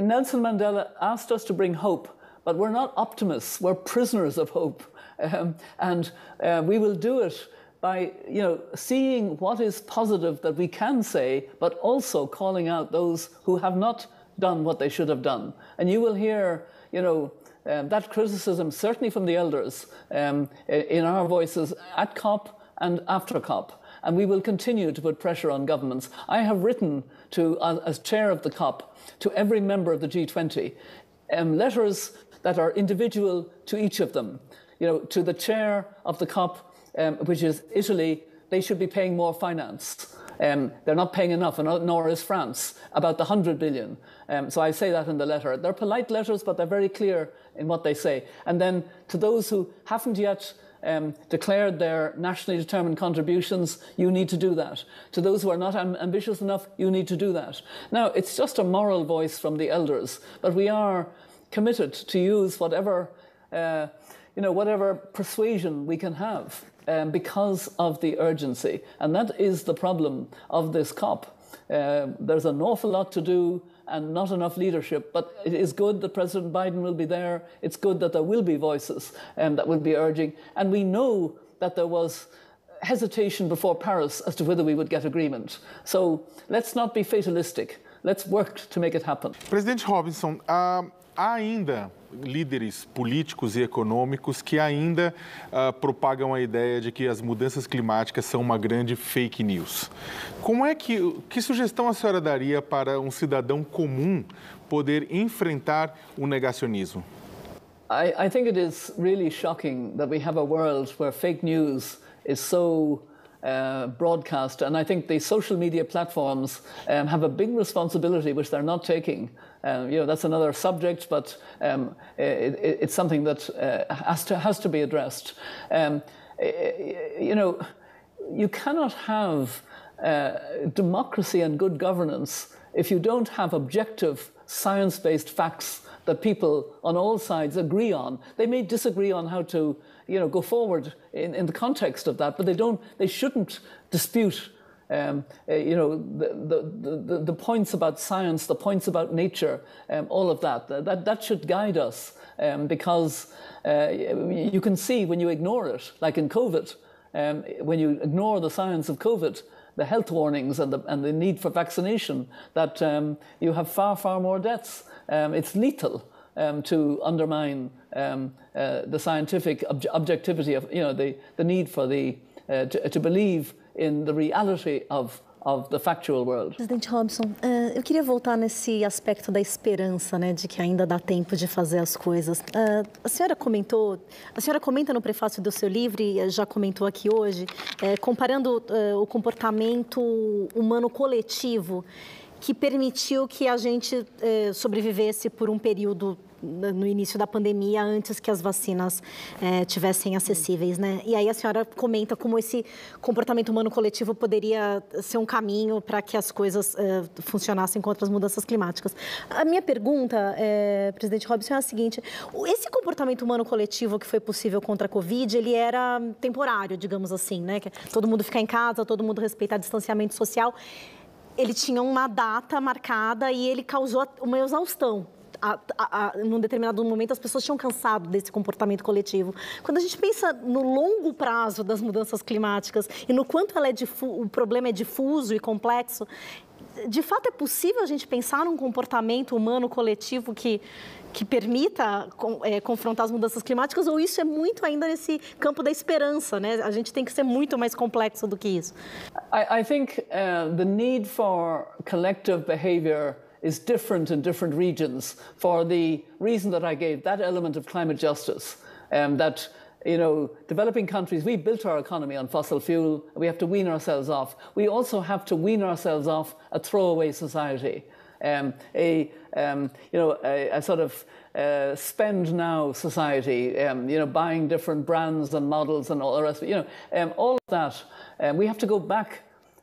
Nelson Mandela asked us to bring hope but we're not optimists, we're prisoners of hope. Um, and uh, we will do it by you know, seeing what is positive that we can say, but also calling out those who have not done what they should have done. And you will hear, you know, um, that criticism, certainly from the elders, um, in our voices at COP and after COP. And we will continue to put pressure on governments. I have written to, uh, as chair of the COP, to every member of the G20, um, letters that are individual to each of them. You know, to the chair of the COP, um, which is Italy, they should be paying more finance. Um, they're not paying enough, and nor is France, about the 100 billion. Um, so I say that in the letter. They're polite letters, but they're very clear in what they say. And then to those who haven't yet um, declared their nationally determined contributions, you need to do that. To those who are not am- ambitious enough, you need to do that. Now, it's just a moral voice from the elders, but we are committed to use whatever, uh, you know, whatever persuasion we can have um, because of the urgency. And that is the problem of this COP. Uh, there's an awful lot to do and not enough leadership. But it is good that President Biden will be there. It's good that there will be voices um, that will be urging. And we know that there was hesitation before Paris as to whether we would get agreement. So let's not be fatalistic. Let's work to make it happen. President Robinson, uh, há ainda líderes políticos e econômicos que ainda uh, propagam a ideia de que as mudanças climáticas são uma grande fake news. Como é que que sugestão a senhora daria para um cidadão comum poder enfrentar o negacionismo? I, I think it is really shocking that we have a world where fake news is so uh, broadcast. And I think the social media platforms um, have a big responsibility, which they're not taking. Um, you know, that's another subject, but um, it, it, it's something that uh, has, to, has to be addressed. Um, you know, you cannot have uh, democracy and good governance if you don't have objective, science based facts that people on all sides agree on. They may disagree on how to you know, go forward in, in the context of that, but they don't, they shouldn't dispute um, uh, you know, the, the, the, the, points about science, the points about nature, um, all of that. That, that should guide us um, because uh, you can see when you ignore it, like in COVID, um, when you ignore the science of COVID, the health warnings and the, and the need for vaccination, that um, you have far, far more deaths. Um, it's lethal to undermine uh, the scientific ob- objectivity of, you know, the, the need for the, uh, to, to believe in the reality of. Presidente Robson, uh, eu queria voltar nesse aspecto da esperança, né, de que ainda dá tempo de fazer as coisas. Uh, a senhora comentou, a senhora comenta no prefácio do seu livro e já comentou aqui hoje, uh, comparando o comportamento humano coletivo que permitiu que a gente sobrevivesse por um período no início da pandemia, antes que as vacinas é, tivessem acessíveis, né? E aí a senhora comenta como esse comportamento humano coletivo poderia ser um caminho para que as coisas é, funcionassem contra as mudanças climáticas. A minha pergunta, é, presidente Robson, é a seguinte: esse comportamento humano coletivo que foi possível contra a Covid, ele era temporário, digamos assim, né? Que todo mundo ficar em casa, todo mundo respeitar distanciamento social. Ele tinha uma data marcada e ele causou uma exaustão a, a, num determinado momento as pessoas tinham cansado desse comportamento coletivo. Quando a gente pensa no longo prazo das mudanças climáticas e no quanto ela é o problema é difuso e complexo, de fato é possível a gente pensar num comportamento humano coletivo que que permita é, confrontar as mudanças climáticas ou isso é muito ainda nesse campo da esperança, né? A gente tem que ser muito mais complexo do que isso. I, I think uh, the need for collective behavior is different in different regions for the reason that I gave, that element of climate justice, um, that you know, developing countries, we built our economy on fossil fuel. We have to wean ourselves off. We also have to wean ourselves off a throwaway society, um, a um, you know, a, a sort of uh, spend now society. Um, you know, buying different brands and models and all the rest. Of you know, um, all of that. Um, we have to go back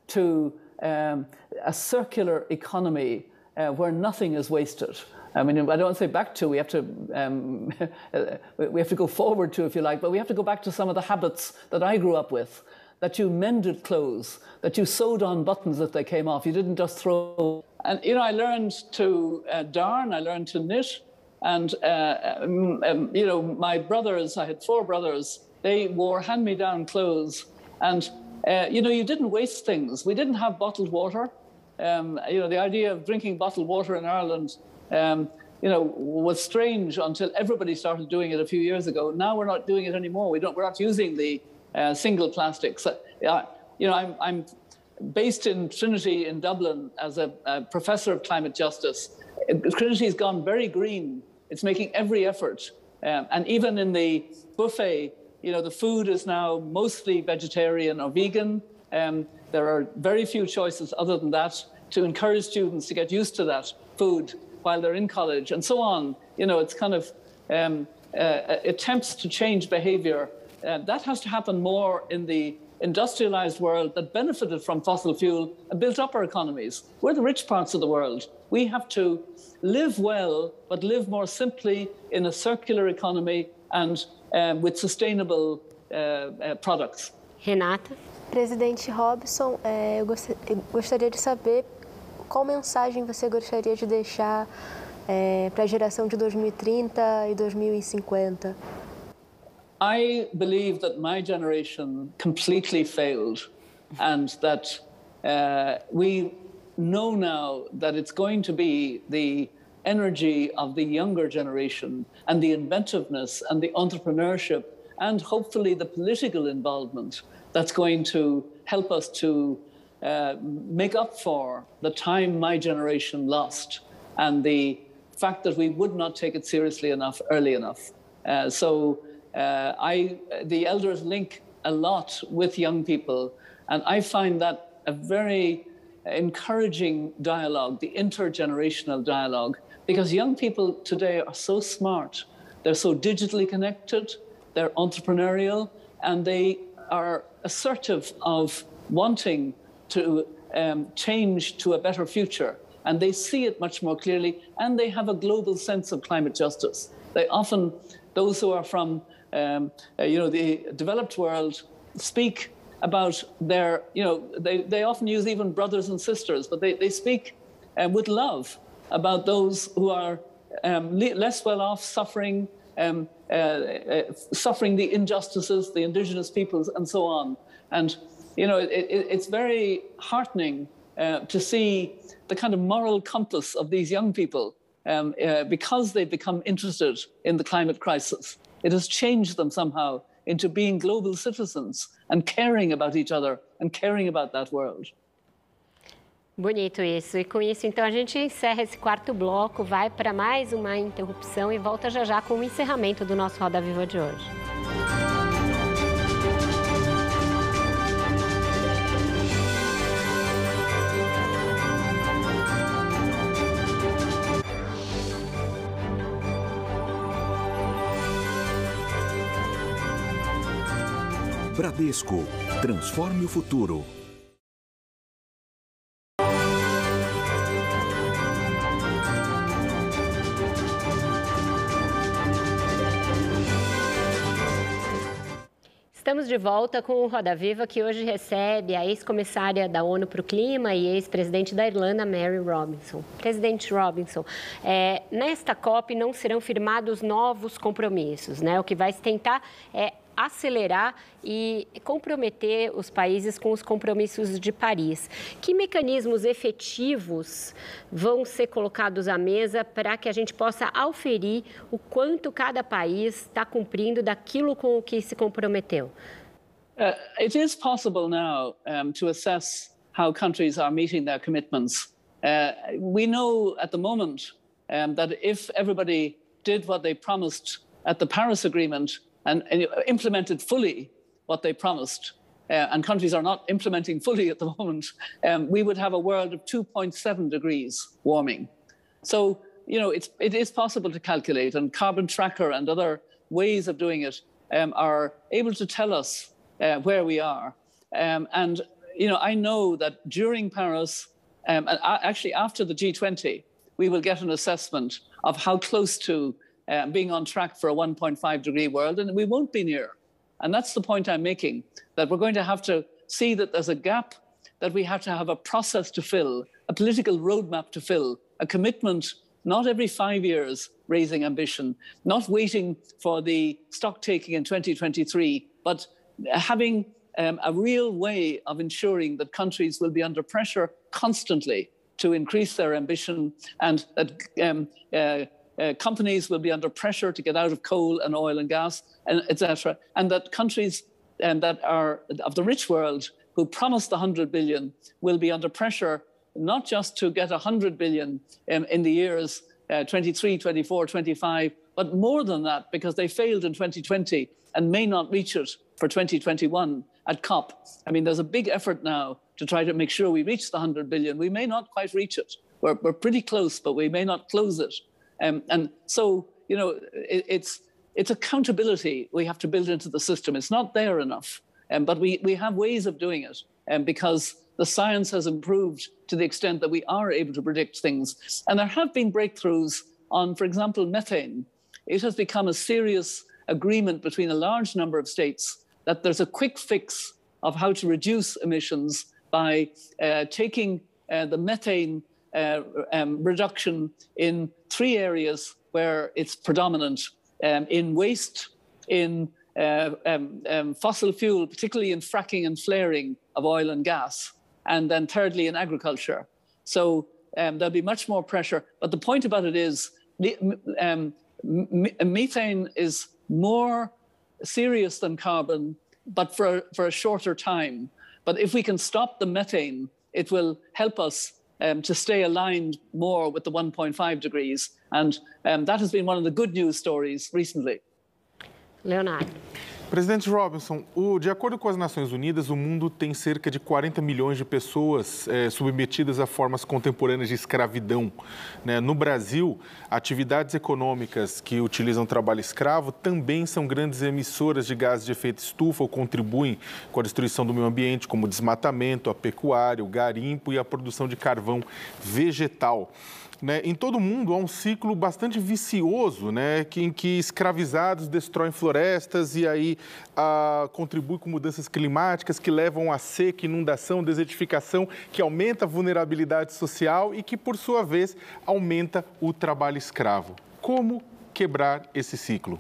to um, a circular economy uh, where nothing is wasted. I mean, I don't say back to, we have to, um, we have to go forward to, if you like, but we have to go back to some of the habits that I grew up with. That you mended clothes, that you sewed on buttons if they came off. You didn't just throw. And, you know, I learned to uh, darn, I learned to knit. And, uh, um, um, you know, my brothers, I had four brothers, they wore hand me down clothes. And, uh, you know, you didn't waste things. We didn't have bottled water. Um, you know, the idea of drinking bottled water in Ireland, um, you know, was strange until everybody started doing it a few years ago. Now we're not doing it anymore. We don't, we're not using the uh, single plastics. Uh, you know, I'm, I'm based in Trinity in Dublin as a, a professor of climate justice. Trinity has gone very green. It's making every effort. Um, and even in the buffet, you know, the food is now mostly vegetarian or vegan. Um, there are very few choices other than that to encourage students to get used to that food while they're in college and so on. You know, it's kind of um, uh, attempts to change behavior. Uh, that has to happen more in the industrialized world that benefited from fossil fuel and built up our economies. We're the rich parts of the world. We have to live well, but live more simply in a circular economy and uh, with sustainable uh, uh, products. Renata? Presidente Robson, é, eu, eu gostaria de saber qual mensagem você gostaria de deixar é, para a geração de 2030 e 2050. I believe that my generation completely failed and that uh, we know now that it's going to be the energy of the younger generation and the inventiveness and the entrepreneurship and hopefully the political involvement that's going to help us to uh, make up for the time my generation lost and the fact that we would not take it seriously enough early enough. Uh, so uh, I, the elders link a lot with young people, and I find that a very encouraging dialogue, the intergenerational dialogue, because young people today are so smart, they're so digitally connected, they're entrepreneurial, and they are assertive of wanting to um, change to a better future. And they see it much more clearly, and they have a global sense of climate justice. They often, those who are from um, uh, you know, the developed world speak about their, you know, they, they often use even brothers and sisters, but they, they speak uh, with love about those who are um, less well off, suffering, um, suffering the injustices, the indigenous peoples, and so on. And, you know, it, it, it's very heartening uh, to see the kind of moral compass of these young people um, uh, because they've become interested in the climate crisis. It has changed them somehow into being global citizens and caring about each other and caring about that world. Bonito isso. E com isso, então, a gente encerra esse quarto bloco, vai para mais uma interrupção e volta já já com o encerramento do nosso Roda Viva de hoje. Bradesco. Transforme o futuro. Estamos de volta com o Roda Viva, que hoje recebe a ex-comissária da ONU para o Clima e ex-presidente da Irlanda, Mary Robinson. Presidente Robinson, é, nesta COP não serão firmados novos compromissos, né? O que vai se tentar é acelerar e comprometer os países com os compromissos de Paris. Que mecanismos efetivos vão ser colocados à mesa para que a gente possa auferir o quanto cada país está cumprindo daquilo com o que se comprometeu? Uh, it is possible now um, to assess how countries are meeting their commitments. Uh, we know at the moment um, that if everybody did what they promised at the Paris Agreement, and, and implemented fully what they promised, uh, and countries are not implementing fully at the moment, um, we would have a world of 2.7 degrees warming. So, you know, it's, it is possible to calculate, and Carbon Tracker and other ways of doing it um, are able to tell us uh, where we are. Um, and, you know, I know that during Paris, um, and actually after the G20, we will get an assessment of how close to uh, being on track for a 1.5 degree world, and we won't be near. And that's the point I'm making that we're going to have to see that there's a gap, that we have to have a process to fill, a political roadmap to fill, a commitment, not every five years raising ambition, not waiting for the stock taking in 2023, but having um, a real way of ensuring that countries will be under pressure constantly to increase their ambition and that um, uh, uh, companies will be under pressure to get out of coal and oil and gas, and etc. And that countries um, that are of the rich world who promised the 100 billion will be under pressure not just to get 100 billion um, in the years uh, 23, 24, 25, but more than that because they failed in 2020 and may not reach it for 2021 at COP. I mean, there's a big effort now to try to make sure we reach the 100 billion. We may not quite reach it. We're, we're pretty close, but we may not close it. Um, and so, you know, it, it's, it's accountability we have to build into the system. It's not there enough, um, but we, we have ways of doing it um, because the science has improved to the extent that we are able to predict things. And there have been breakthroughs on, for example, methane. It has become a serious agreement between a large number of states that there's a quick fix of how to reduce emissions by uh, taking uh, the methane uh, um, reduction in three areas where it's predominant um, in waste, in uh, um, um, fossil fuel, particularly in fracking and flaring of oil and gas, and then thirdly in agriculture. So um, there'll be much more pressure. But the point about it is um, methane is more serious than carbon, but for, for a shorter time. But if we can stop the methane, it will help us um, to stay aligned more with the 1.5 degrees. And um, that has been one of the good news stories recently. Leonardo. Presidente Robinson, o, de acordo com as Nações Unidas, o mundo tem cerca de 40 milhões de pessoas é, submetidas a formas contemporâneas de escravidão. Né? No Brasil, atividades econômicas que utilizam trabalho escravo também são grandes emissoras de gases de efeito estufa ou contribuem com a destruição do meio ambiente, como o desmatamento, a pecuária, o garimpo e a produção de carvão vegetal. Né, em todo mundo há um ciclo bastante vicioso, né, que, em que escravizados destroem florestas e aí ah, contribuem com mudanças climáticas que levam a seca, inundação, desertificação, que aumenta a vulnerabilidade social e que, por sua vez, aumenta o trabalho escravo. Como quebrar esse ciclo?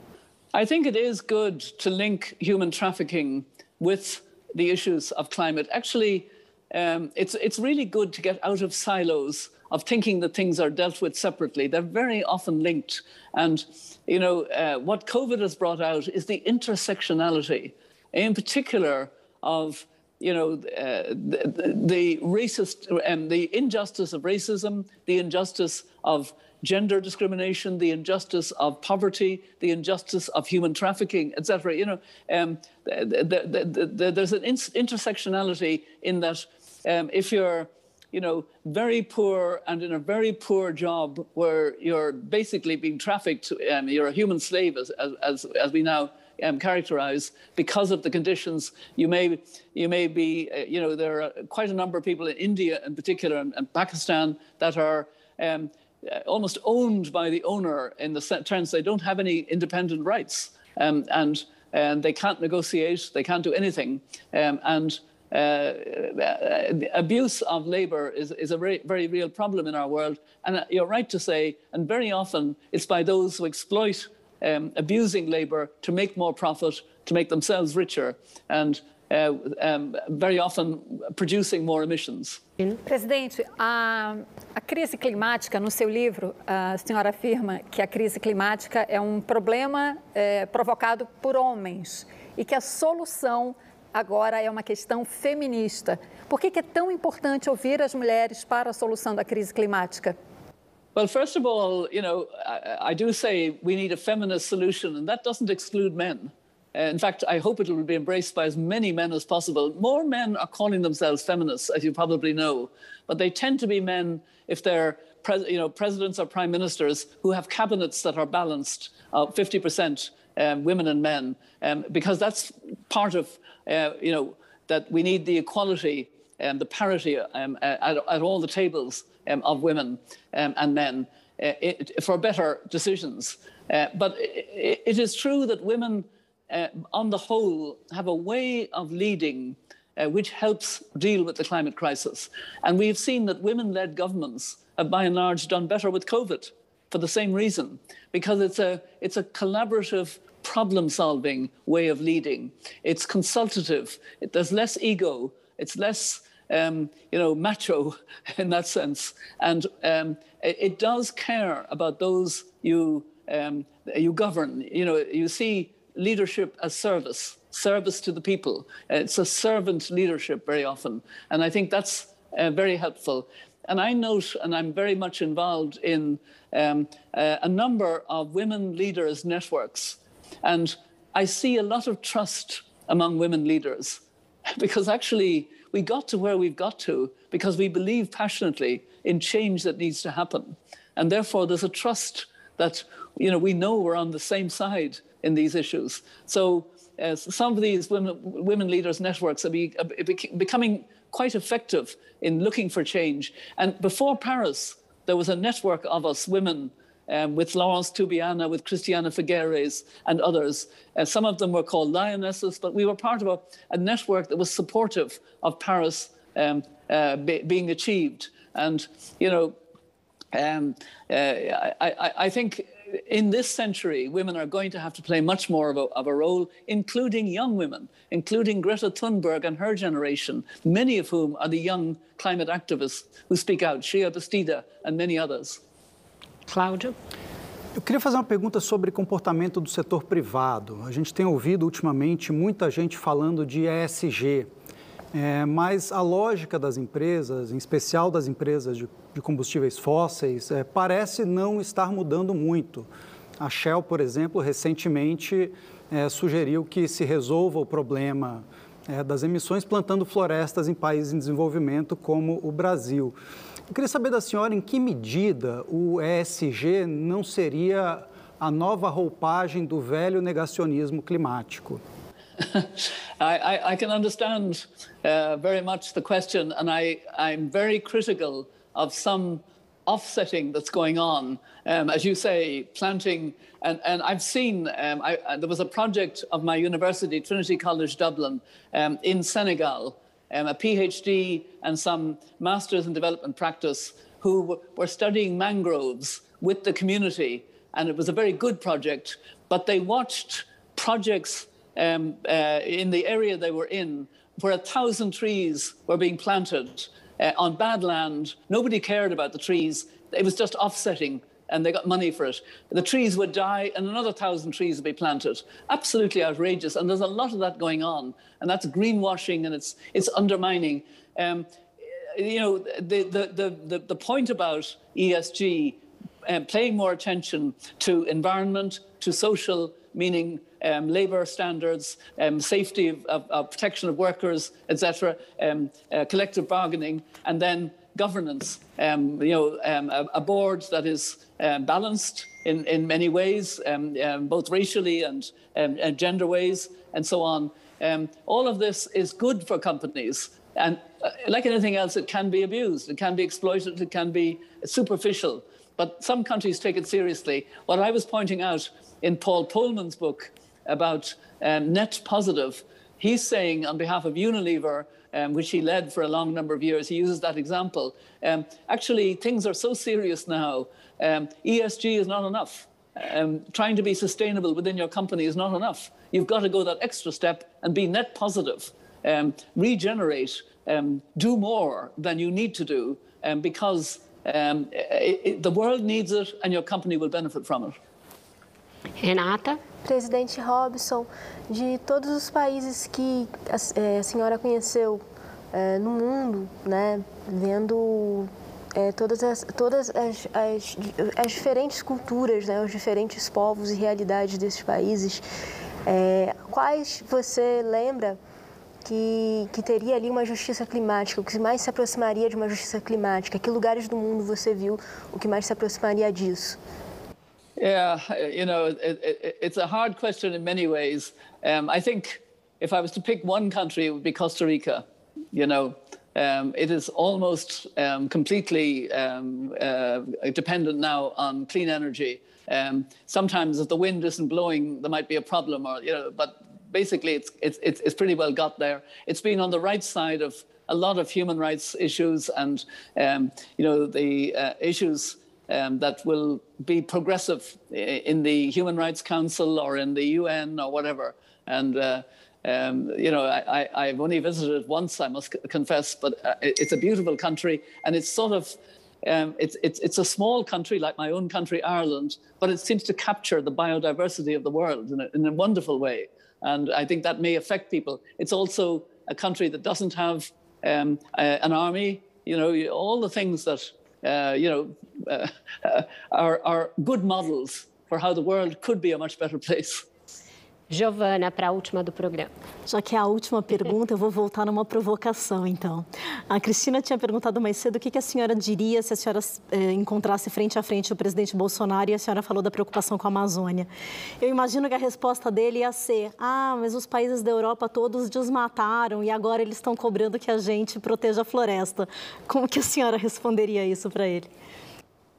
I think it is good to link human trafficking with the issues of climate. Actually, um, it's, it's really good to get out of silos of thinking that things are dealt with separately. They're very often linked. And, you know, uh, what COVID has brought out is the intersectionality, in particular of, you know, uh, the, the, racist, um, the injustice of racism, the injustice of gender discrimination, the injustice of poverty, the injustice of human trafficking, etc. You know, um, the, the, the, there's an intersectionality in that um, if you're you know, very poor and in a very poor job where you're basically being trafficked, um, you're a human slave, as, as, as we now um, characterize, because of the conditions. You may, you may be, uh, you know, there are quite a number of people in India in particular and, and Pakistan that are um, uh, almost owned by the owner in the sense they don't have any independent rights um, and, and they can't negotiate, they can't do anything. Um, and uh, uh, abuse of labour is, is a very, very real problem in our world. And uh, you're right to say, and very often it's by those who exploit um, abusing labour to make more profit, to make themselves richer, and uh, um, very often producing more emissions. Presidente, a, a, crise climática, no seu livro, a senhora afirma que a crise climática é um problema é, provocado por homens e que a solução agora é uma questão feminista. Por que é tão importante ouvir as mulheres para a solução da crise climática? Well, first of all, you know, I, I do say we need a feminist solution, and that doesn't exclude men. Uh, in fact, I hope it will be embraced by as many men as possible. More men are calling themselves feminists, as you probably know, but they tend to be men if they're you know, presidents or prime ministers who have cabinets that are balanced, uh, 50% um, women and men, um, because that's part of uh, you know, that we need the equality and the parity um, at, at, all the tables um, of women um, and men uh, it, for better decisions. Uh, but it, it is true that women, uh, on the whole, have a way of leading uh, which helps deal with the climate crisis. And we've seen that women led governments have by and large done better with COVID for the same reason, because it's a, it's a collaborative problem solving way of leading. It's consultative, there's less ego, it's less um, you know, macho in that sense. And um, it, it, does care about those you, um, you govern. You know, you see leadership as service, service to the people. It's a servant leadership very often. And I think that's uh, very helpful. And I note, and I'm very much involved in um, uh, a number of women leaders networks. And I see a lot of trust among women leaders because actually we got to where we've got to because we believe passionately in change that needs to happen. And therefore, there's a trust that you know, we know we're on the same side in these issues. So uh, some of these women, women leaders networks are, be, are becoming quite effective in looking for change. And before Paris, there was a network of us women um, with Laurence Tubiana, with Christiana Figueres, and others. Uh, some of them were called lionesses, but we were part of a, a network that was supportive of Paris um, uh, be, being achieved. And, you know, um, uh, I, I, I, think in this century, women are going to have to play much more of a, of a, role, including young women, including Greta Thunberg and her generation, many of whom are the young climate activists who speak out, Xiye Bastida and many others. Cláudio. Eu queria fazer uma pergunta sobre comportamento do setor privado. A gente tem ouvido ultimamente muita gente falando de ESG, é, mas a lógica das empresas, em especial das empresas de, de combustíveis fósseis, é, parece não estar mudando muito. A Shell, por exemplo, recentemente é, sugeriu que se resolva o problema é, das emissões plantando florestas em países em desenvolvimento como o Brasil. Eu queria saber da senhora em que medida o ESG não seria a nova roupagem do velho negacionismo climático. I, I, I, can understand uh, very much the question, and I, I'm very critical of some offsetting that's going on. Um, as you say, planting, and, and I've seen, um, I, there was a project of my university, Trinity College Dublin, um, in Senegal, um, a PhD and some masters in development practice who were studying mangroves with the community. And it was a very good project, but they watched projects um, uh, in the area they were in where a thousand trees were being planted uh, on bad land. Nobody cared about the trees. It was just offsetting and they got money for it. The trees would die and another thousand trees would be planted. Absolutely outrageous. And there's a lot of that going on. And that's greenwashing and it's, it's undermining. Um, you know, the, the, the, the, point about ESG, um, paying more attention to environment, to social, meaning um, labour standards, um, safety of, of, of, protection of workers, etc., um, uh, collective bargaining, and then governance. Um, you know, um, a, a, board that is um, balanced in, in many ways, um, um, both racially and, um, and, gender ways, and so on. all of this is good for companies. And uh, like anything else, it can be abused, it can be exploited, it can be superficial. But some countries take it seriously. What I was pointing out in Paul Polman's book about net positive, he's saying on behalf of Unilever um, which he led for a long number of years. He uses that example. Um, actually, things are so serious now. Um, ESG is not enough. Um, trying to be sustainable within your company is not enough. You've got to go that extra step and be net positive, um, regenerate, um, do more than you need to do, because it, it, the world needs it and your company will benefit from it. Renata? Presidente Robson, de todos os países que a, é, a senhora conheceu é, no mundo, né, vendo é, todas, as, todas as, as, as, diferentes culturas, né, os diferentes povos e realidades desses países, é, quais você lembra que, que teria ali uma justiça climática, o que mais se aproximaria de uma justiça climática? Que lugares do mundo você viu o que mais se aproximaria disso? Yeah, you know, it, it, it's a hard question in many ways. Um, I think if I was to pick one country, it would be Costa Rica. You know, um, it is almost um, completely um, uh, dependent now on clean energy. Um, sometimes, if the wind isn't blowing, there might be a problem, or you know, but basically, it's it's it's, it's pretty well got there. It's been on the right side of a lot of human rights issues, and um, you know, the uh, issues um, that will be progressive in the Human Rights Council or in the UN or whatever. And uh, Um, you know, I, have only visited once, I must confess, but uh, it's a beautiful country, and it's sort of um, it's, it's, it's a small country like my own country, Ireland, but it seems to capture the biodiversity of the world in a, in a wonderful way. And I think that may affect people. It's also a country that doesn't have um, a, an army, you know, all the things that, uh, you know, uh, uh, are, are good models for how the world could be a much better place. Giovana, para a última do programa. Já que é a última pergunta, eu vou voltar numa provocação, então. A Cristina tinha perguntado mais cedo o que a senhora diria se a senhora eh, encontrasse frente a frente o presidente Bolsonaro e a senhora falou da preocupação com a Amazônia. Eu imagino que a resposta dele ia ser: ah, mas os países da Europa todos desmataram e agora eles estão cobrando que a gente proteja a floresta. Como que a senhora responderia isso para ele?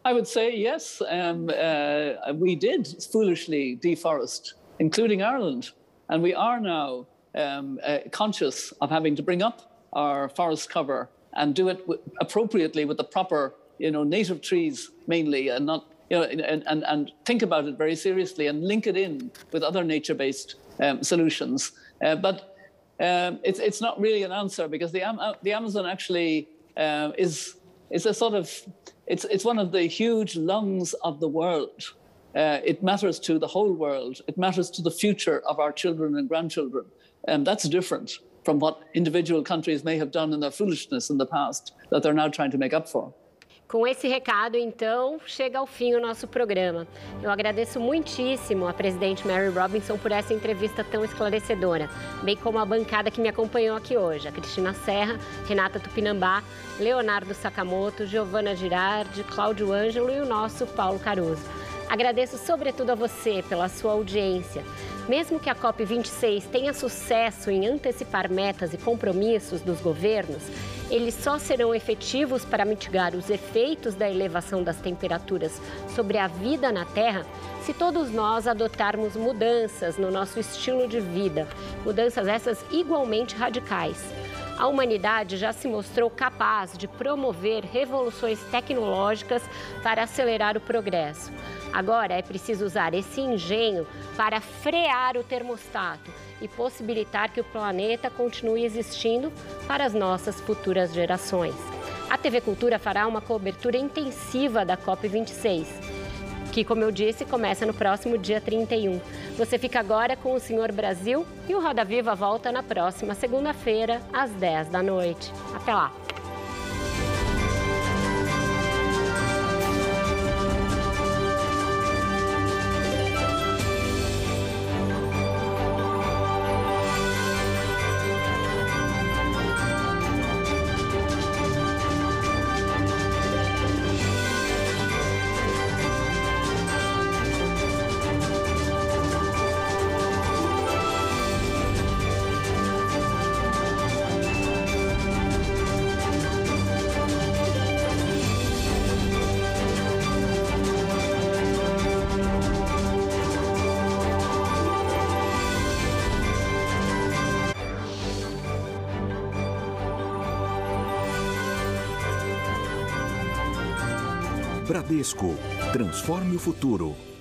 I would say yes, um, uh, we did foolishly deforest. Including Ireland. And we are now um, uh, conscious of having to bring up our forest cover and do it w- appropriately with the proper, you know, native trees mainly, and not, you know, and, and, and think about it very seriously and link it in with other nature-based um, solutions. Uh, but um, it's, it's not really an answer because the, the Amazon actually uh, is, is a sort of, it's, it's one of the huge lungs of the world. Uh, it matters to the whole world. It matters to the future of our children and grandchildren. And that's different from what individual countries may have done in their foolishness in the past that they're now trying to make up for. Com esse recado, então, chega ao fim o nosso programa. Eu agradeço muitíssimo a presidente Mary Robinson por essa entrevista tão esclarecedora, bem como a bancada que me acompanhou aqui hoje: a Cristina Serra, Renata Tupinambá, Leonardo Sakamoto, Giovana Girardi, Cláudio Ângelo e o nosso Paulo Caruso. Agradeço sobretudo a você pela sua audiência. Mesmo que a COP26 tenha sucesso em antecipar metas e compromissos dos governos, eles só serão efetivos para mitigar os efeitos da elevação das temperaturas sobre a vida na Terra se todos nós adotarmos mudanças no nosso estilo de vida, mudanças essas igualmente radicais. A humanidade já se mostrou capaz de promover revoluções tecnológicas para acelerar o progresso. Agora é preciso usar esse engenho para frear o termostato e possibilitar que o planeta continue existindo para as nossas futuras gerações. A TV Cultura fará uma cobertura intensiva da COP26, que, como eu disse, começa no próximo dia 31. Você fica agora com o Senhor Brasil e o Roda Viva volta na próxima segunda-feira, às 10 da noite. Até lá! Bradesco. Transforme o futuro.